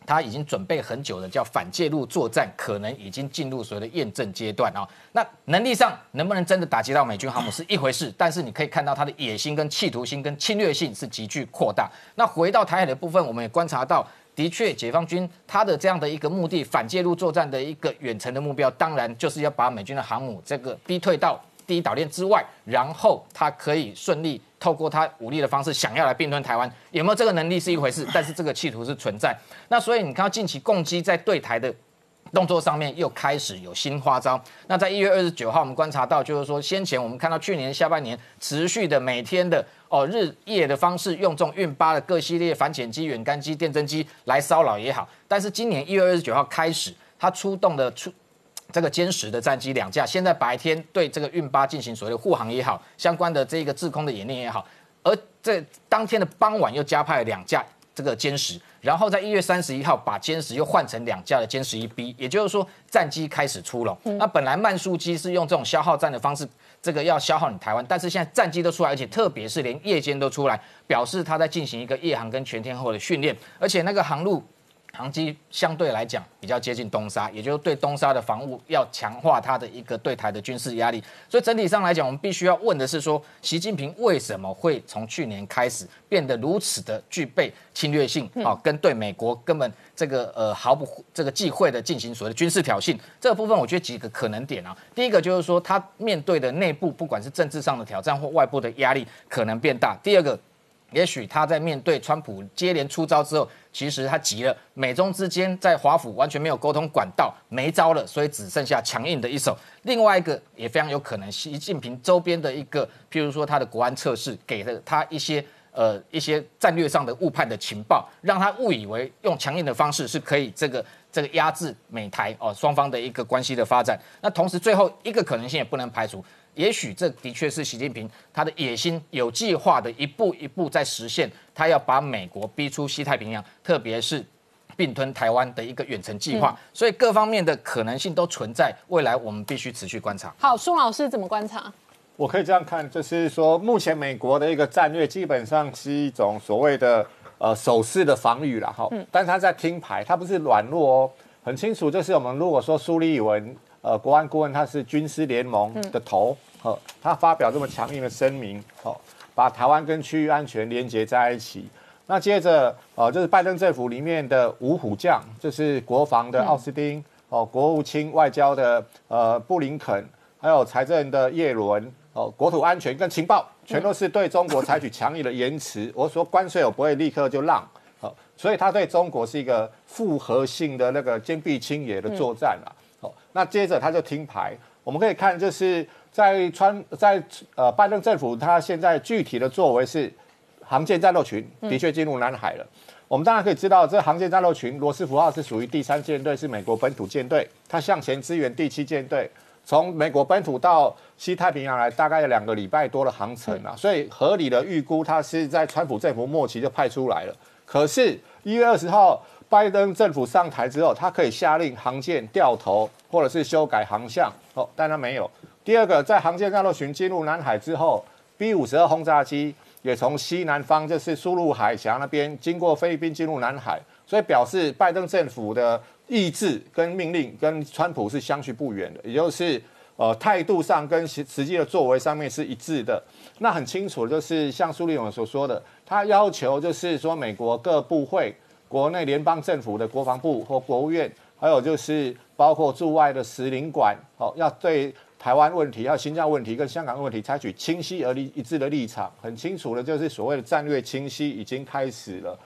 他已经准备很久的叫反介入作战，可能已经进入所谓的验证阶段啊。那能力上能不能真的打击到美军航母是一回事，但是你可以看到他的野心、跟企图心、跟侵略性是急剧扩大。那回到台海的部分，我们也观察到，的确解放军他的这样的一个目的，反介入作战的一个远程的目标，当然就是要把美军的航母这个逼退到。第一岛链之外，然后他可以顺利透过他武力的方式，想要来并吞台湾，有没有这个能力是一回事，但是这个企图是存在。那所以你看到近期共机在对台的动作上面又开始有新花招。那在一月二十九号，我们观察到，就是说先前我们看到去年下半年持续的每天的哦日夜的方式，用这种运八的各系列反潜机、远干机、电侦机来骚扰也好，但是今年一月二十九号开始，它出动的出。这个歼十的战机两架，现在白天对这个运八进行所谓的护航也好，相关的这个制空的演练也好，而这当天的傍晚又加派了两架这个歼十，然后在一月三十一号把歼十又换成两架的歼十一 B，也就是说战机开始出笼。那本来慢速机是用这种消耗战的方式，这个要消耗你台湾，但是现在战机都出来，而且特别是连夜间都出来，表示他在进行一个夜航跟全天候的训练，而且那个航路。航机相对来讲比较接近东沙，也就是对东沙的防务要强化它的一个对台的军事压力。所以整体上来讲，我们必须要问的是说，习近平为什么会从去年开始变得如此的具备侵略性啊？跟对美国根本这个呃毫不这个忌讳的进行所谓的军事挑衅。这个部分我觉得几个可能点啊，第一个就是说他面对的内部不管是政治上的挑战或外部的压力可能变大。第二个。也许他在面对川普接连出招之后，其实他急了。美中之间在华府完全没有沟通管道，没招了，所以只剩下强硬的一手。另外一个也非常有可能，习近平周边的一个，譬如说他的国安测试，给了他一些呃一些战略上的误判的情报，让他误以为用强硬的方式是可以这个这个压制美台哦双方的一个关系的发展。那同时最后一个可能性也不能排除。也许这的确是习近平他的野心有计划的一步一步在实现，他要把美国逼出西太平洋，特别是并吞台湾的一个远程计划，所以各方面的可能性都存在，未来我们必须持续观察。好，苏老师怎么观察？我可以这样看，就是说目前美国的一个战略基本上是一种所谓的呃守势的防御了哈，嗯但是他在听牌，他不是软弱哦，很清楚，就是我们如果说苏立文。呃，国安顾问他是军师联盟的头，哦，他发表这么强硬的声明，哦，把台湾跟区域安全连接在一起。那接着，呃，就是拜登政府里面的五虎将，就是国防的奥斯汀，哦，国务卿外交的呃布林肯，还有财政的叶伦，哦，国土安全跟情报，全都是对中国采取强硬的言辞。我说关税我不会立刻就让，哦，所以他对中国是一个复合性的那个坚壁清野的作战啊。那接着他就听牌，我们可以看，就是在川在呃拜登政府，他现在具体的作为是航舰战斗群的确进入南海了。我们当然可以知道，这航舰战斗群罗斯福号是属于第三舰队，是美国本土舰队，它向前支援第七舰队，从美国本土到西太平洋来，大概有两个礼拜多的航程啊，所以合理的预估，它是在川普政府末期就派出来了。可是，一月二十号。拜登政府上台之后，他可以下令航舰掉头，或者是修改航向哦，但他没有。第二个，在航舰战斗群进入南海之后，B 五十二轰炸机也从西南方，就是苏禄海峡那边经过菲律宾进入南海，所以表示拜登政府的意志跟命令跟川普是相去不远的，也就是呃态度上跟实实际的作为上面是一致的。那很清楚，就是像苏立勇所说的，他要求就是说美国各部会。国内联邦政府的国防部或国务院，还有就是包括驻外的使领馆，哦，要对台湾问题、要新疆问题跟香港问题采取清晰而立一致的立场，很清楚的，就是所谓的战略清晰已经开始了。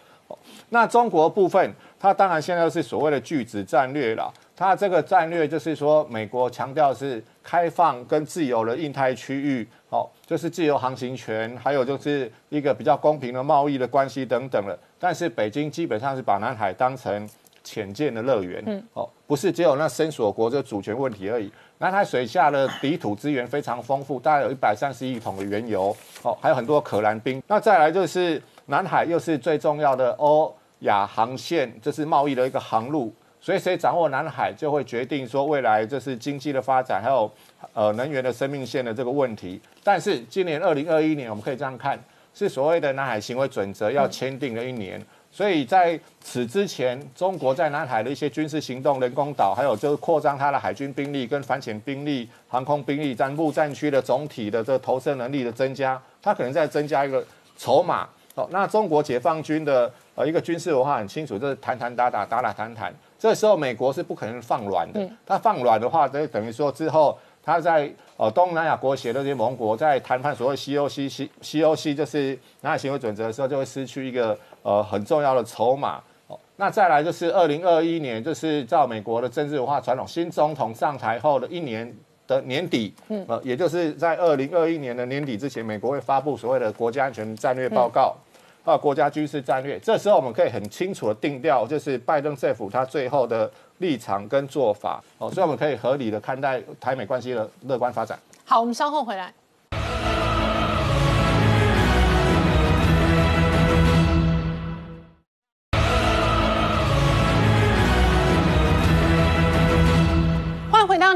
那中国部分，它当然现在是所谓的拒止战略了。它这个战略就是说，美国强调是开放跟自由的印太区域，哦，就是自由航行权，还有就是一个比较公平的贸易的关系等等了。但是北京基本上是把南海当成浅见的乐园，哦，不是只有那深锁国这主权问题而已。南海水下的底土资源非常丰富，大概有一百三十亿桶的原油，哦，还有很多可燃冰。那再来就是南海又是最重要的欧亚航线，这是贸易的一个航路。所以谁掌握南海，就会决定说未来这是经济的发展，还有呃能源的生命线的这个问题。但是今年二零二一年，我们可以这样看，是所谓的南海行为准则要签订的一年。所以在此之前，中国在南海的一些军事行动、人工岛，还有就是扩张它的海军兵力、跟反潜兵力、航空兵力、在陆战区的总体的这个投射能力的增加，它可能在增加一个筹码。哦，那中国解放军的呃一个军事文化很清楚，就是谈谈打打，打打谈谈。这时候美国是不可能放软的，他放软的话，就等于说之后他在呃东南亚国协的这些盟国在谈判所谓 COC、C COC 就是南海行为准则的时候，就会失去一个呃很重要的筹码。哦，那再来就是二零二一年，就是照美国的政治文化传统，新总统上台后的一年的年底，嗯，呃，也就是在二零二一年的年底之前，美国会发布所谓的国家安全战略报告，还到国家军事战略。这时候我们可以很清楚的定调，就是拜登政府他最后的立场跟做法，哦，所以我们可以合理的看待台美关系的乐观发展。好，我们稍后回来。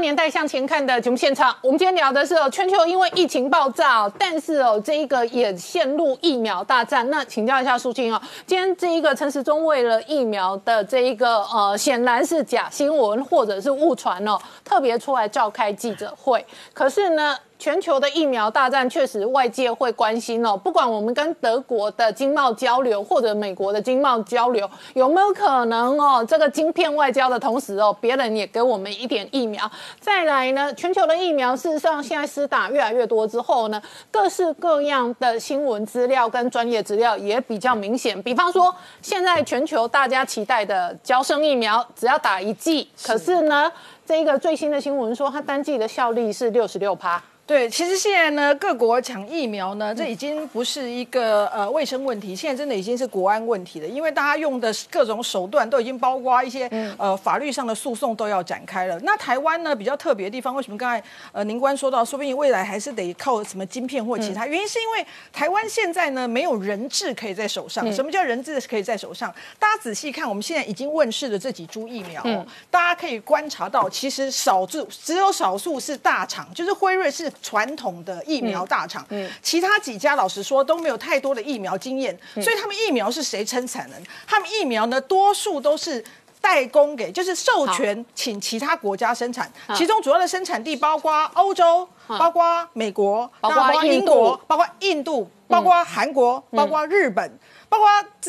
年代向前看的节目现场。我们今天聊的是哦，全球因为疫情爆炸，但是哦，这一个也陷入疫苗大战。那请教一下苏青哦，今天这一个陈时中为了疫苗的这一个呃，显然是假新闻或者是误传哦，特别出来召开记者会。可是呢？全球的疫苗大战确实外界会关心哦，不管我们跟德国的经贸交流或者美国的经贸交流，有没有可能哦，这个晶片外交的同时哦，别人也给我们一点疫苗。再来呢，全球的疫苗事实上现在施打越来越多之后呢，各式各样的新闻资料跟专业资料也比较明显。比方说，现在全球大家期待的交生疫苗，只要打一剂，可是呢，这个最新的新闻说它单剂的效力是六十六趴。对，其实现在呢，各国抢疫苗呢，这已经不是一个呃卫生问题，现在真的已经是国安问题了。因为大家用的各种手段都已经包括一些呃法律上的诉讼都要展开了。那台湾呢比较特别的地方，为什么刚才呃宁官说到，说不定未来还是得靠什么晶片或其他原因，是因为台湾现在呢没有人质可以在手上。什么叫人质可以在手上？大家仔细看，我们现在已经问世的这几株疫苗，大家可以观察到，其实少数只有少数是大厂，就是辉瑞是。传统的疫苗大厂，嗯，其他几家老实说都没有太多的疫苗经验，所以他们疫苗是谁生产的？他们疫苗呢，多数都是代工给，就是授权请其他国家生产，其中主要的生产地包括欧洲，包括美国，包括英国，包括印度，包括韩国，包括日本。包括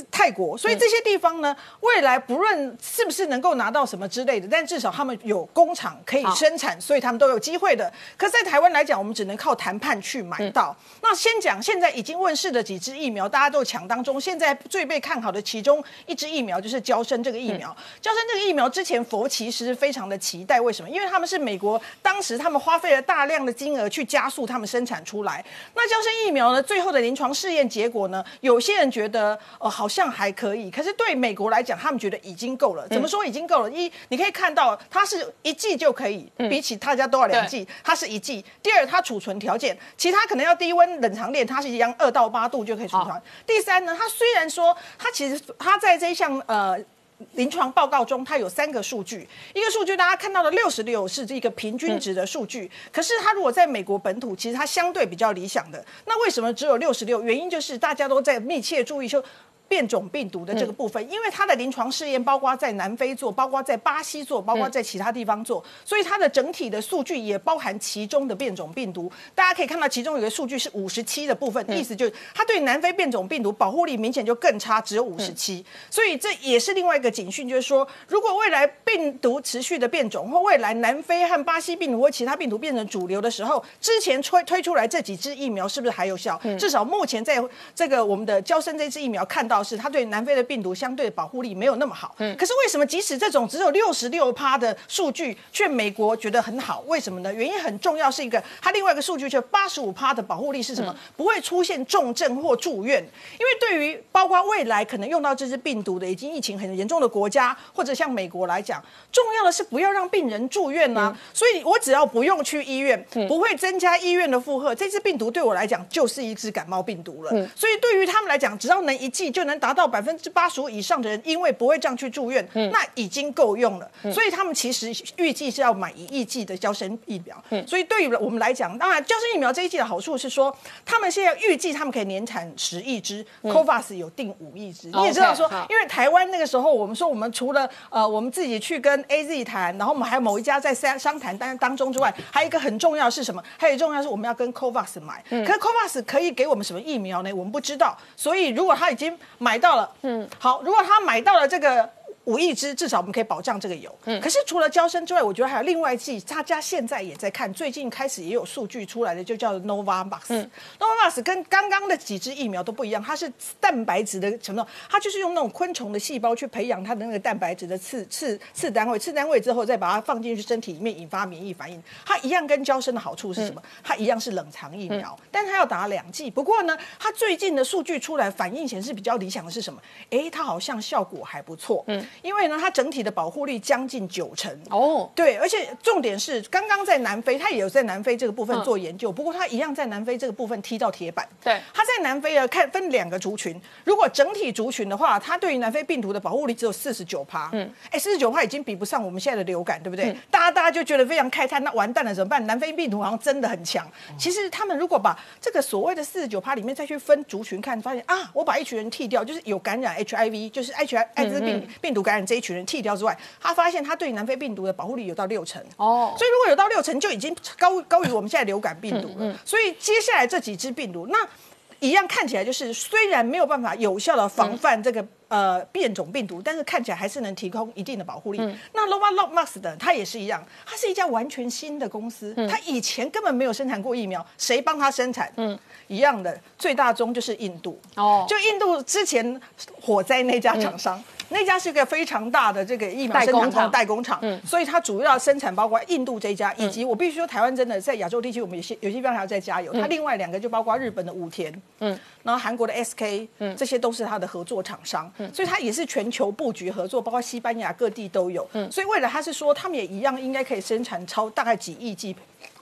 泰国，所以这些地方呢，未来不论是不是能够拿到什么之类的，但至少他们有工厂可以生产，所以他们都有机会的。可在台湾来讲，我们只能靠谈判去买到。那先讲现在已经问世的几支疫苗，大家都抢当中。现在最被看好的其中一支疫苗就是交生这个疫苗。交生这个疫苗之前佛其实非常的期待，为什么？因为他们是美国当时他们花费了大量的金额去加速他们生产出来。那交生疫苗呢，最后的临床试验结果呢，有些人觉得。呃，好像还可以，可是对美国来讲，他们觉得已经够了。怎么说已经够了？一，你可以看到它是一剂就可以，比起大家都要两剂，它是一剂。第二，它储存条件，其他可能要低温冷藏链，它是一样二到八度就可以储存。第三呢，它虽然说它其实它在这一项呃。临床报告中，它有三个数据，一个数据大家看到的六十六是这个平均值的数据，可是它如果在美国本土，其实它相对比较理想的。那为什么只有六十六？原因就是大家都在密切注意说。变种病毒的这个部分，因为它的临床试验包括在南非做，包括在巴西做，包括在其他地方做，所以它的整体的数据也包含其中的变种病毒。大家可以看到，其中有个数据是五十七的部分，意思就是它对南非变种病毒保护力明显就更差，只有五十七。所以这也是另外一个警讯，就是说，如果未来病毒持续的变种，或未来南非和巴西病毒或其他病毒变成主流的时候，之前推推出来这几支疫苗是不是还有效？至少目前在这个我们的交生这支疫苗看到。是它对南非的病毒相对保护力没有那么好，嗯，可是为什么即使这种只有六十六趴的数据，却美国觉得很好？为什么呢？原因很重要，是一个它另外一个数据，就八十五趴的保护力是什么？不会出现重症或住院。因为对于包括未来可能用到这支病毒的已经疫情很严重的国家，或者像美国来讲，重要的是不要让病人住院呐。所以我只要不用去医院，不会增加医院的负荷，这支病毒对我来讲就是一支感冒病毒了。所以对于他们来讲，只要能一剂就。能达到百分之八十五以上的人，因为不会这样去住院，那已经够用了。所以他们其实预计是要买一亿剂的胶生疫苗。所以对于我们来讲，当然胶生疫苗这一季的好处是说，他们现在预计他们可以年产十亿支，Covax 有定五亿支。你也知道说，因为台湾那个时候，我们说我们除了呃我们自己去跟 AZ 谈，然后我们还有某一家在商商谈当当中之外，还有一个很重要是什么？还有重要是我们要跟 Covax 买。可是 Covax 可以给我们什么疫苗呢？我们不知道。所以如果他已经买到了，嗯，好。如果他买到了这个五亿支，至少我们可以保障这个有。可是除了交生之外，我觉得还有另外一剂，大家现在也在看，最近开始也有数据出来的，就叫 Novavax。Novavax 跟刚刚的几支疫苗都不一样，它是蛋白质的成分，它就是用那种昆虫的细胞去培养它的那个蛋白质的次次次单位，次单位之后再把它放进去身体里面，引发免疫反应。它一样跟交生的好处是什么？它一样是冷藏疫苗，但它要打两剂。不过呢，它最近的数据出来，反应显示比较理想的是什么？哎，它好像效果还不错。嗯，因为呢，它整体的保护率将近九成。哦，对，而且重点是，刚刚在南非，它也有在南非这个部分做研究，不过它一样在南非这个部分踢到铁板。对，它在南非啊，看分两个族群，如果整体族群的话，它对于南非病毒的保护力只有四十九趴。嗯，哎，四十九趴已经比不上我们现在的流感，对不对？大家大家就觉得非常开叹，那完蛋了怎么办？南非病毒好像真的很强。其实他们如果把这个所谓的四十九趴里面再去分族群看，发现啊，我把一群人剃掉，就是有感染 HIV，就是 H I 艾滋病病毒感染这一群人剃掉之外，他发现他对南非病毒的保护力有到六成。哦，所以如果有到六成，就已经高高于我们现在流感病毒了。所以接下来这几支病毒，那一样看起来就是虽然没有办法有效的防范这个。呃，变种病毒，但是看起来还是能提供一定的保护力。那 Nova l o m a x 的它也是一样，它是一家完全新的公司，它以前根本没有生产过疫苗，谁帮它生产？嗯，一样的，最大宗就是印度。哦，就印度之前火灾那家厂商，那家是一个非常大的这个疫苗生产厂代工厂，所以它主要生产包括印度这一家，以及我必须说台湾真的在亚洲地区，我们有些有些地方还要再加油。它另外两个就包括日本的武田，嗯，然后韩国的 SK，嗯，这些都是它的合作厂商。嗯所以它也是全球布局合作，包括西班牙各地都有。嗯所以未来它是说，他们也一样应该可以生产超大概几亿剂。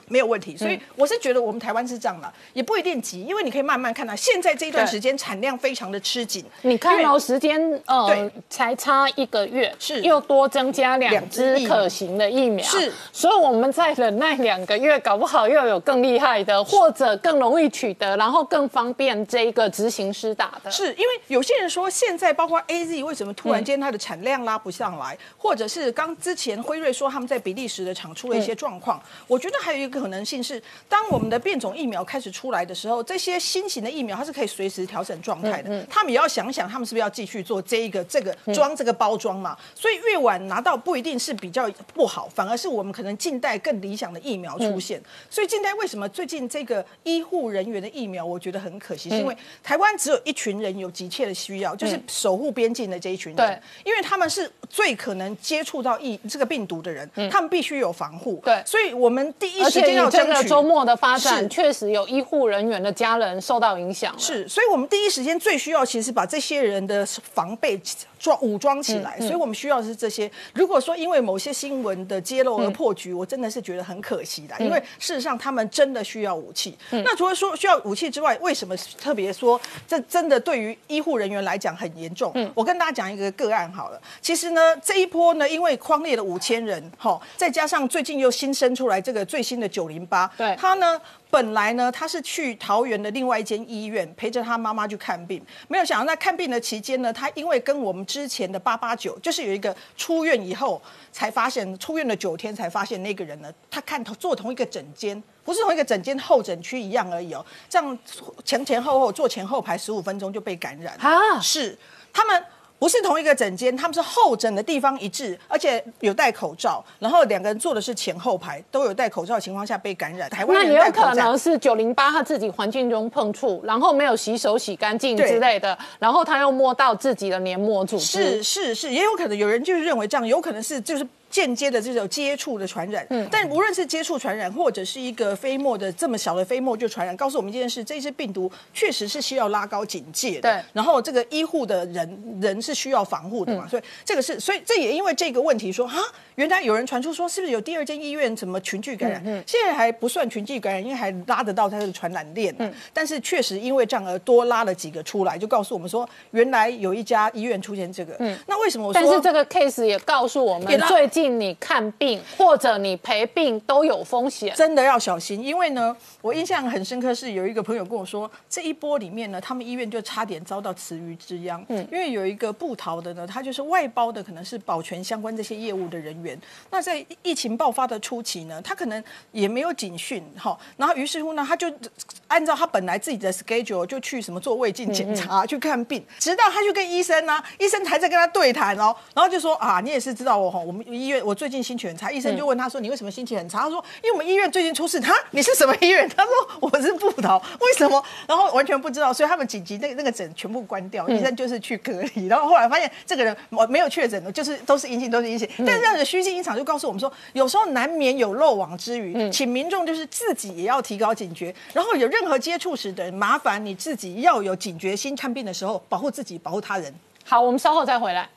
没有问题，所以我是觉得我们台湾是这样的，也不一定急，因为你可以慢慢看到，现在这一段时间产量非常的吃紧。你看哦，时间呃才差一个月，是。又多增加两支可行的疫苗，是，所以我们再忍耐两个月，搞不好又有更厉害的，或者更容易取得，然后更方便这个执行师打的。是因为有些人说，现在包括 A Z 为什么突然间它的产量拉不上来，或者是刚之前辉瑞说他们在比利时的厂出了一些状况，我觉得还有一个。可能性是，当我们的变种疫苗开始出来的时候，这些新型的疫苗它是可以随时调整状态的。他们也要想想，他们是不是要继续做这一个这个装这个包装嘛？所以越晚拿到不一定是比较不好，反而是我们可能近代更理想的疫苗出现。所以近代为什么最近这个医护人员的疫苗，我觉得很可惜，是因为台湾只有一群人有急切的需要，就是守护边境的这一群人。对，因为他们是最可能接触到疫这个病毒的人，他们必须有防护。对，所以我们第一时间。这个周末的发展确实有医护人员的家人受到影响。是，所以我们第一时间最需要，其实把这些人的防备装武装起来。所以我们需要的是这些。如果说因为某些新闻的揭露而破局，我真的是觉得很可惜的。因为事实上他们真的需要武器。那除了说需要武器之外，为什么特别说这真的对于医护人员来讲很严重？我跟大家讲一个个案好了。其实呢，这一波呢，因为框列了五千人，哈，再加上最近又新生出来这个最新的九零八，对，他呢本来呢他是去桃园的另外一间医院陪着他妈妈去看病，没有想到在看病的期间呢，他因为跟我们之前的八八九，就是有一个出院以后才发现出院了九天才发现那个人呢，他看坐同一个诊间，不是同一个诊间候诊区一样而已哦，这样前前后后坐前后排十五分钟就被感染。啊，是。他们。不是同一个诊间，他们是候诊的地方一致，而且有戴口罩，然后两个人坐的是前后排，都有戴口罩的情况下被感染。台湾那也有可能是九零八他自己环境中碰触，然后没有洗手洗干净之类的，然后他又摸到自己的黏膜组织。是是是，也有可能有人就是认为这样，有可能是就是。间接的这种接触的传染，嗯，但无论是接触传染，或者是一个飞沫的这么小的飞沫就传染，告诉我们一件事：这些病毒确实是需要拉高警戒的。对，然后这个医护的人人是需要防护的嘛，所以这个是，所以这也因为这个问题说，哈，原来有人传出说，是不是有第二间医院怎么群聚感染？嗯，现在还不算群聚感染，因为还拉得到它的传染链。嗯，但是确实因为这样而多拉了几个出来，就告诉我们说，原来有一家医院出现这个。嗯，那为什么我说？但是这个 case 也告诉我们，最近。进你看病或者你陪病都有风险。真的要小心，因为呢，我印象很深刻是有一个朋友跟我说，这一波里面呢，他们医院就差点遭到池鱼之殃。嗯，因为有一个布逃的呢，他就是外包的，可能是保全相关这些业务的人员。那在疫情爆发的初期呢，他可能也没有警讯哈，然后于是乎呢，他就按照他本来自己的 schedule 就去什么做胃镜检查、去看病，直到他去跟医生呢，医生还在跟他对谈哦，然后就说啊，你也是知道我哈，我们医院我最近心情很差，医生就问他说你为什么心情很差？他说因为我们医院最近出事。他，你是什么医院？他说我是布桃，为什么？然后完全不知道，所以他们紧急那个那个诊全部关掉，医生就是去隔离。然后后来发现这个人我没有确诊的，就是都是阴性，都是阴性。但是这样的虚惊一场就告诉我们说，有时候难免有漏网之鱼，请民众就是自己也要提高警觉。然后有任何接触时的人，麻烦你自己要有警觉心，看病的时候保护自己，保护他人。好，我们稍后再回来。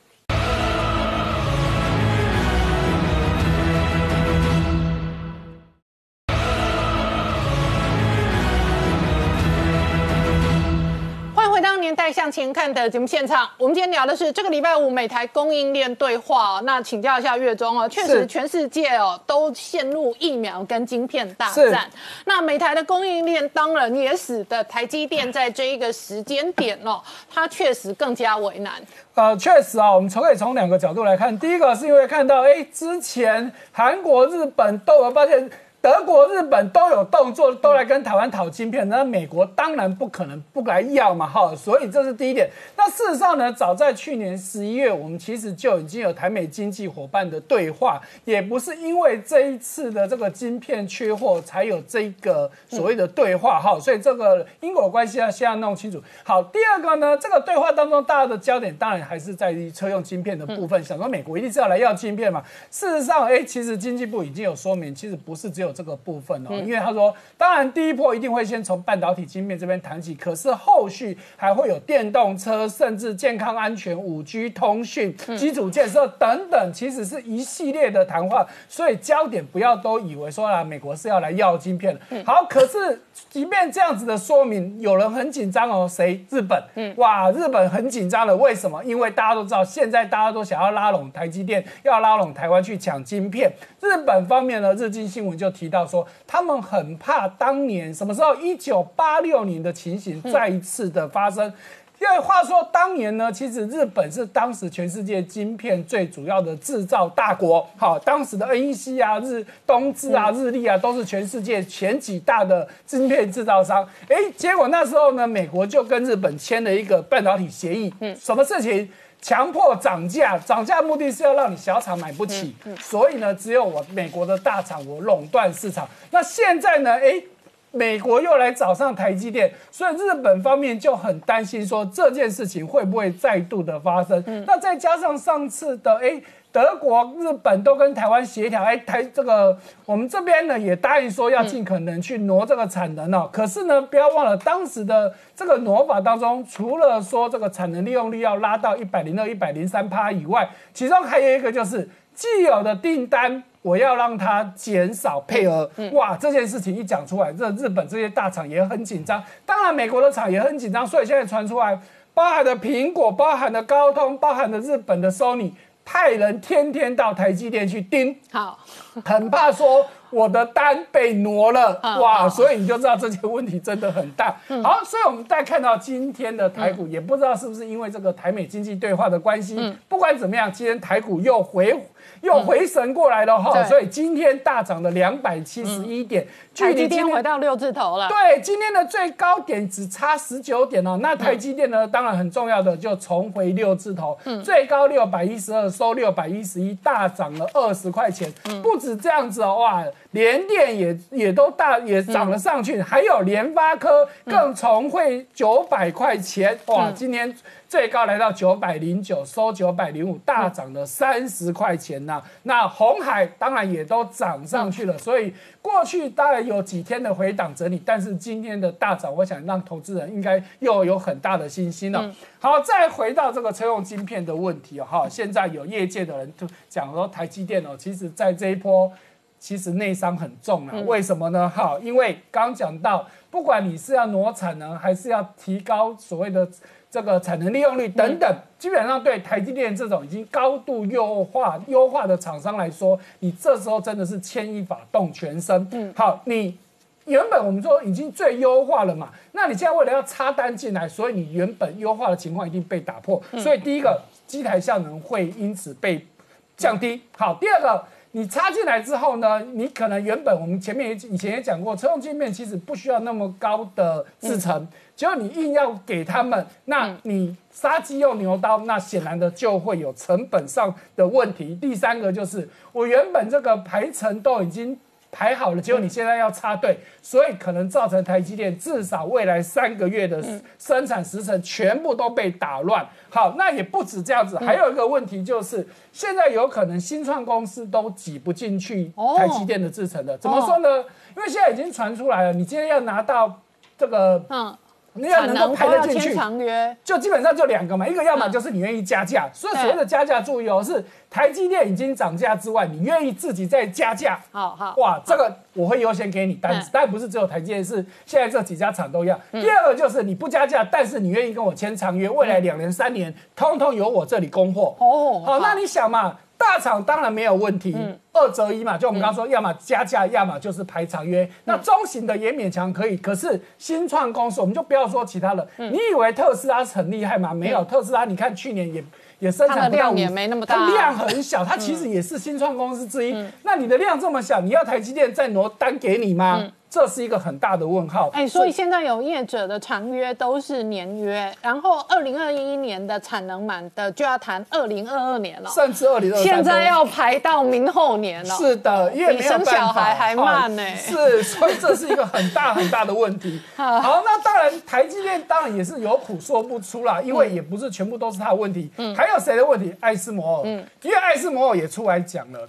年代向前看的节目现场，我们今天聊的是这个礼拜五美台供应链对话。那请教一下月中哦，确实全世界哦都陷入疫苗跟晶片大战。那美台的供应链当然也使得台积电在这一个时间点哦，它确实更加为难。呃，确实啊，我们从可以从两个角度来看。第一个是因为看到，哎，之前韩国、日本都有发现。德国、日本都有动作，都来跟台湾讨晶片，那美国当然不可能不来要嘛，哈，所以这是第一点。那事实上呢，早在去年十一月，我们其实就已经有台美经济伙伴的对话，也不是因为这一次的这个晶片缺货才有这个所谓的对话，哈，所以这个因果关系要先要弄清楚。好，第二个呢，这个对话当中，大家的焦点当然还是在于车用晶片的部分，想说美国一定是要来要晶片嘛。事实上，哎，其实经济部已经有说明，其实不是只有。这个部分哦，因为他说，当然第一波一定会先从半导体晶片这边谈起，可是后续还会有电动车，甚至健康安全、五 G 通讯、基础建设等等，其实是一系列的谈话。所以焦点不要都以为说啊，美国是要来要晶片好，可是即便这样子的说明，有人很紧张哦，谁？日本？嗯，哇，日本很紧张了。为什么？因为大家都知道，现在大家都想要拉拢台积电，要拉拢台湾去抢晶片。日本方面呢，日经新闻就提到说，他们很怕当年什么时候一九八六年的情形再一次的发生。因为话说当年呢，其实日本是当时全世界晶片最主要的制造大国。好，当时的 NEC 啊、日东芝啊、日立啊，都是全世界前几大的晶片制造商。哎，结果那时候呢，美国就跟日本签了一个半导体协议。嗯，什么事情？强迫涨价，涨价目的是要让你小厂买不起，所以呢，只有我美国的大厂我垄断市场。那现在呢，哎，美国又来找上台积电，所以日本方面就很担心说这件事情会不会再度的发生。那再加上上次的哎。德国、日本都跟台湾协调，哎，台这个我们这边呢也答应说要尽可能去挪这个产能哦。可是呢，不要忘了当时的这个挪法当中，除了说这个产能利用率要拉到一百零二、一百零三趴以外，其中还有一个就是既有的订单我要让它减少配额。哇，这件事情一讲出来，这日本这些大厂也很紧张，当然美国的厂也很紧张。所以现在传出来，包含的苹果、包含的高通、包含的日本的 Sony。派人天天到台积电去盯，好，很怕说我的单被挪了，哇，所以你就知道这些问题真的很大。好，所以我们再看到今天的台股，也不知道是不是因为这个台美经济对话的关系，不管怎么样，今天台股又回。又回神过来了哈，所以今天大涨了两百七十一点，距离今天回到六字头了。对，今天的最高点只差十九点哦。那台积电呢，当然很重要的就重回六字头，最高六百一十二，收六百一十一，大涨了二十块钱。不止这样子哦，哇，联电也也都大也涨了上去，还有联发科更重回九百块钱，哇，今天。最高来到九百零九，收九百零五，大涨了三十块钱呐。那红海当然也都涨上去了，所以过去当然有几天的回档整理，但是今天的大涨，我想让投资人应该又有很大的信心了。好，再回到这个车用晶片的问题哦，哈，现在有业界的人就讲说，台积电哦，其实在这一波其实内伤很重啊。为什么呢？哈，因为刚讲到，不管你是要挪产能，还是要提高所谓的。这个产能利用率等等，基本上对台积电这种已经高度优化优化的厂商来说，你这时候真的是牵一发动全身。嗯，好，你原本我们说已经最优化了嘛，那你现在为了要插单进来，所以你原本优化的情况一定被打破。所以第一个机台效能会因此被降低。好，第二个。你插进来之后呢，你可能原本我们前面也以前也讲过，车用镜面其实不需要那么高的制程，只要你硬要给他们，那你杀鸡用牛刀，那显然的就会有成本上的问题。第三个就是我原本这个排程都已经。排好了，结果你现在要插队，所以可能造成台积电至少未来三个月的生产时程全部都被打乱。好，那也不止这样子，还有一个问题就是，现在有可能新创公司都挤不进去台积电的制程的。怎么说呢？因为现在已经传出来了，你今天要拿到这个，嗯。你要能够排得进去，就基本上就两个嘛，一个要么就是你愿意加价，所以所谓的加价注意哦，是台积电已经涨价之外，你愿意自己再加价。好好，哇，这个我会优先给你单子，但不是只有台积电，是现在这几家厂都一样。第二个就是你不加价，但是你愿意跟我签长约，未来两年三年，通通由我这里供货。哦，好，那你想嘛？大厂当然没有问题，二择一嘛，就我们刚刚说，要么加价，要么就是排长约。那中型的也勉强可以，可是新创公司，我们就不要说其他的。你以为特斯拉很厉害吗？没有，特斯拉你看去年也也生产量也没那么大，它量很小，它其实也是新创公司之一。那你的量这么小，你要台积电再挪单给你吗？这是一个很大的问号。哎，所以现在有业者的长约都是年约，然后二零二一年的产能满的就要谈二零二二年了，甚至二零二现在要排到明后年了。是的，因为比生小孩还慢呢。是，所以这是一个很大很大的问题。好，那当然台积电当然也是有苦说不出啦，因为也不是全部都是他的问题。嗯，还有谁的问题？艾斯摩尔。嗯，因为艾斯摩尔也出来讲了。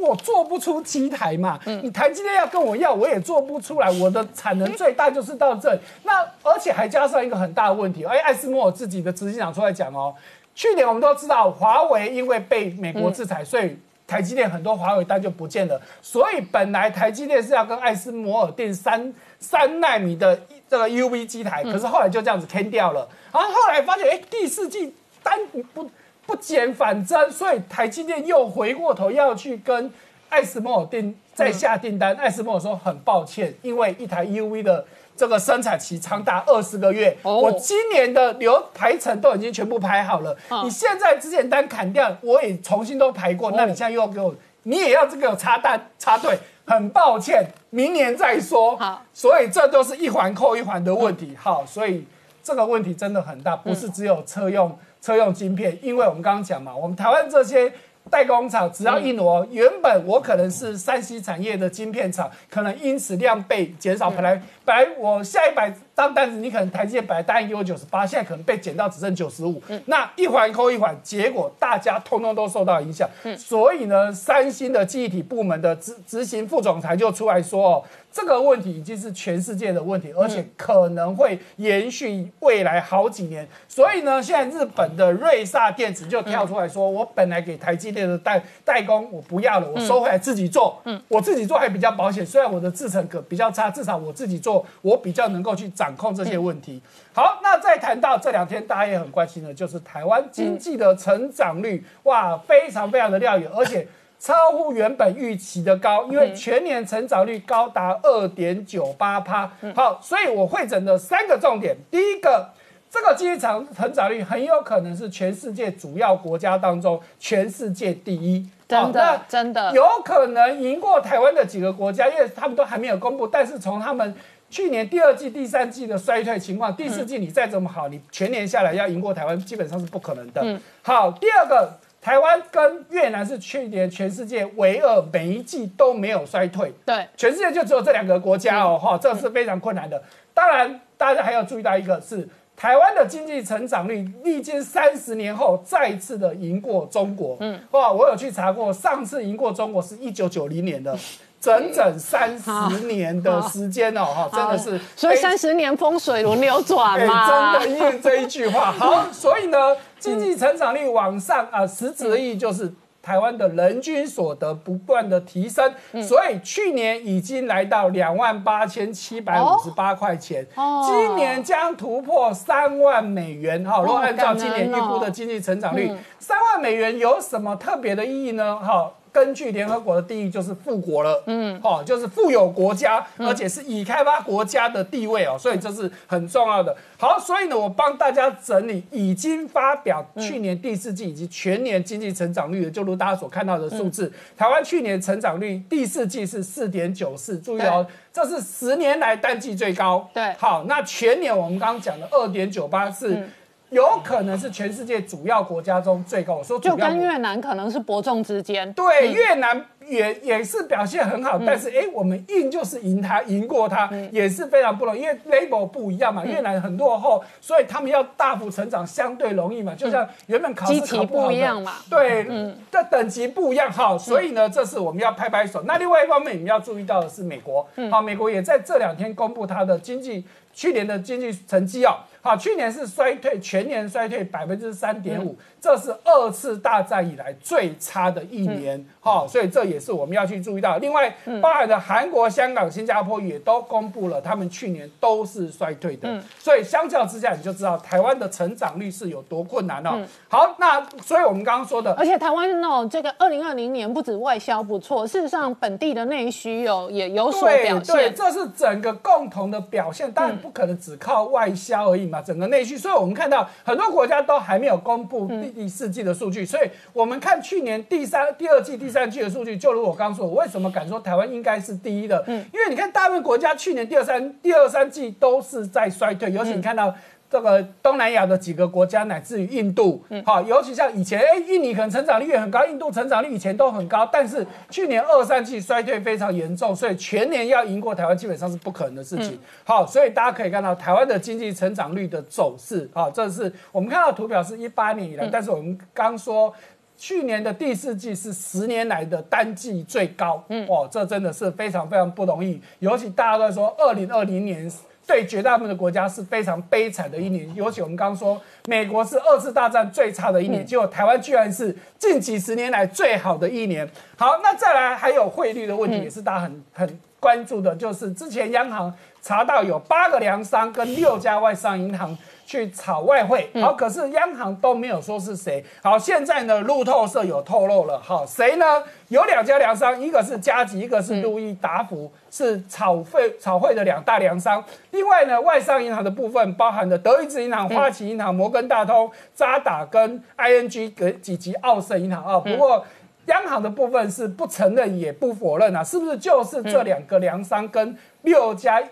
我做不出机台嘛，你台积电要跟我要，我也做不出来。我的产能最大就是到这，那而且还加上一个很大的问题。哎，艾斯摩尔自己的执行长出来讲哦，去年我们都知道，华为因为被美国制裁，所以台积电很多华为单就不见了。所以本来台积电是要跟艾斯摩尔订三三纳米的这个 UV 机台，可是后来就这样子坑掉了。然后后来发现，哎，第四季单不。不减反增，所以台积电又回过头要去跟艾斯摩尔订再下订单。艾斯摩尔说很抱歉，因为一台 UV 的这个生产期长达二十个月，我今年的流排程都已经全部排好了。你现在之前单砍掉，我也重新都排过，那你现在又要给我，你也要这个插单插队，很抱歉，明年再说。好，所以这都是一环扣一环的问题。好，所以这个问题真的很大，不是只有车用。车用晶片，因为我们刚刚讲嘛，我们台湾这些代工厂只要一挪，原本我可能是山西产业的晶片厂，可能因此量被减少。本来本来我下一百张单子，你可能台积电本来答应给我九十八，现在可能被减到只剩九十五。那一环扣一环，结果大家通通都受到影响。所以呢，三星的记忆体部门的执执行副总裁就出来说。这个问题已经是全世界的问题，而且可能会延续未来好几年。所以呢，现在日本的瑞萨电子就跳出来说：“我本来给台积电的代代工，我不要了，我收回来自己做。嗯，我自己做还比较保险，虽然我的制程可比较差，至少我自己做，我比较能够去掌控这些问题。”好，那再谈到这两天大家也很关心的，就是台湾经济的成长率，哇，非常非常的亮眼，而且。超乎原本预期的高，因为全年成长率高达二点九八趴。好，所以我会诊的三个重点，第一个，这个经济成成长率很有可能是全世界主要国家当中全世界第一，真的真的有可能赢过台湾的几个国家，因为他们都还没有公布。但是从他们去年第二季、第三季的衰退情况，第四季你再怎么好，你全年下来要赢过台湾，基本上是不可能的。好，第二个。台湾跟越南是去年全世界唯二每一季都没有衰退，对，全世界就只有这两个国家哦，哈，这是非常困难的。当然，大家还要注意到一个是台湾的经济成长率历经三十年后再次的赢过中国，嗯，哇，我有去查过，上次赢过中国是一九九零年的。整整三十年的时间哦，哈，真的是，所以三十年风水轮流转嘛，真的应验这一句话。好，所以呢，经济成长率往上啊，实质的意义就是台湾的人均所得不断的提升，所以去年已经来到两万八千七百五十八块钱，哦今年将突破三万美元。哈，如果按照今年预估的经济成长率，三万美元有什么特别的意义呢？哈。根据联合国的定义，就是富国了，嗯，哦，就是富有国家，而且是已开发国家的地位哦，所以这是很重要的。好，所以呢，我帮大家整理已经发表去年第四季以及全年经济成长率的，就如大家所看到的数字，台湾去年成长率第四季是四点九四，注意哦，这是十年来单季最高。对。好，那全年我们刚刚讲的二点九八是。有可能是全世界主要国家中最高。我说主就跟越南可能是伯仲之间。对，越南也也是表现很好，但是哎，我们硬就是赢他，赢过他也是非常不容易，因为 label 不一样嘛，越南很落后，所以他们要大幅成长相对容易嘛，就像原本考试考不一样嘛。对，的等级不一样哈，所以呢，这是我们要拍拍手。那另外一方面，你们要注意到的是美国，好，美国也在这两天公布它的经济去年的经济成绩哦。好，去年是衰退，全年衰退百分之三点五，这是二次大战以来最差的一年。好，所以这也是我们要去注意到。另外，包含的韩国、香港、新加坡也都公布了，他们去年都是衰退的。所以相较之下，你就知道台湾的成长率是有多困难哦。好，那所以我们刚刚说的，而且台湾哦，这个二零二零年不止外销不错，事实上本地的内需有也有所表对对，这是整个共同的表现，当然不可能只靠外销而已嘛，整个内需。所以我们看到很多国家都还没有公布第第四季的数据，所以我们看去年第三、第二季、第三季的数据，就如我刚刚说，我为什么敢说台湾应该是第一的？嗯，因为你看大部分国家去年第二三、第二三季都是在衰退，尤其你看到。这个东南亚的几个国家，乃至于印度，好、尤其像以前，哎，印尼可能成长率也很高，印度成长率以前都很高，但是去年二三季衰退非常严重，所以全年要赢过台湾基本上是不可能的事情。好、所以大家可以看到台湾的经济成长率的走势，好、这是我们看到图表是一八年以来，但是我们刚说。去年的第四季是十年来的单季最高，嗯，哦，这真的是非常非常不容易。尤其大家都在说，二零二零年对绝大部分的国家是非常悲惨的一年。尤其我们刚刚说，美国是二次大战最差的一年，结果台湾居然是近几十年来最好的一年。好，那再来还有汇率的问题，也是大家很很关注的，就是之前央行查到有八个粮商跟六家外商银行。去炒外汇，好，可是央行都没有说是谁。好，现在呢，路透社有透露了，好，谁呢？有两家粮商，一个是嘉吉，一个是路易达福，是炒汇炒汇的两大粮商。另外呢，外商银行的部分包含了德意志银行、花旗银行、摩根大通、渣打跟 ING 跟以及澳盛银行啊。不过央行的部分是不承认也不否认啊，是不是就是这两个粮商跟六家？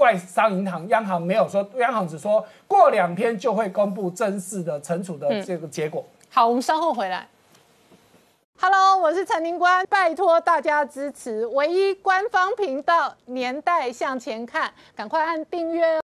外商银行、央行没有说，央行只说过两天就会公布正式的惩处的这个结果。好，我们稍后回来。Hello，我是陈宁官，拜托大家支持唯一官方频道《年代向前看》，赶快按订阅。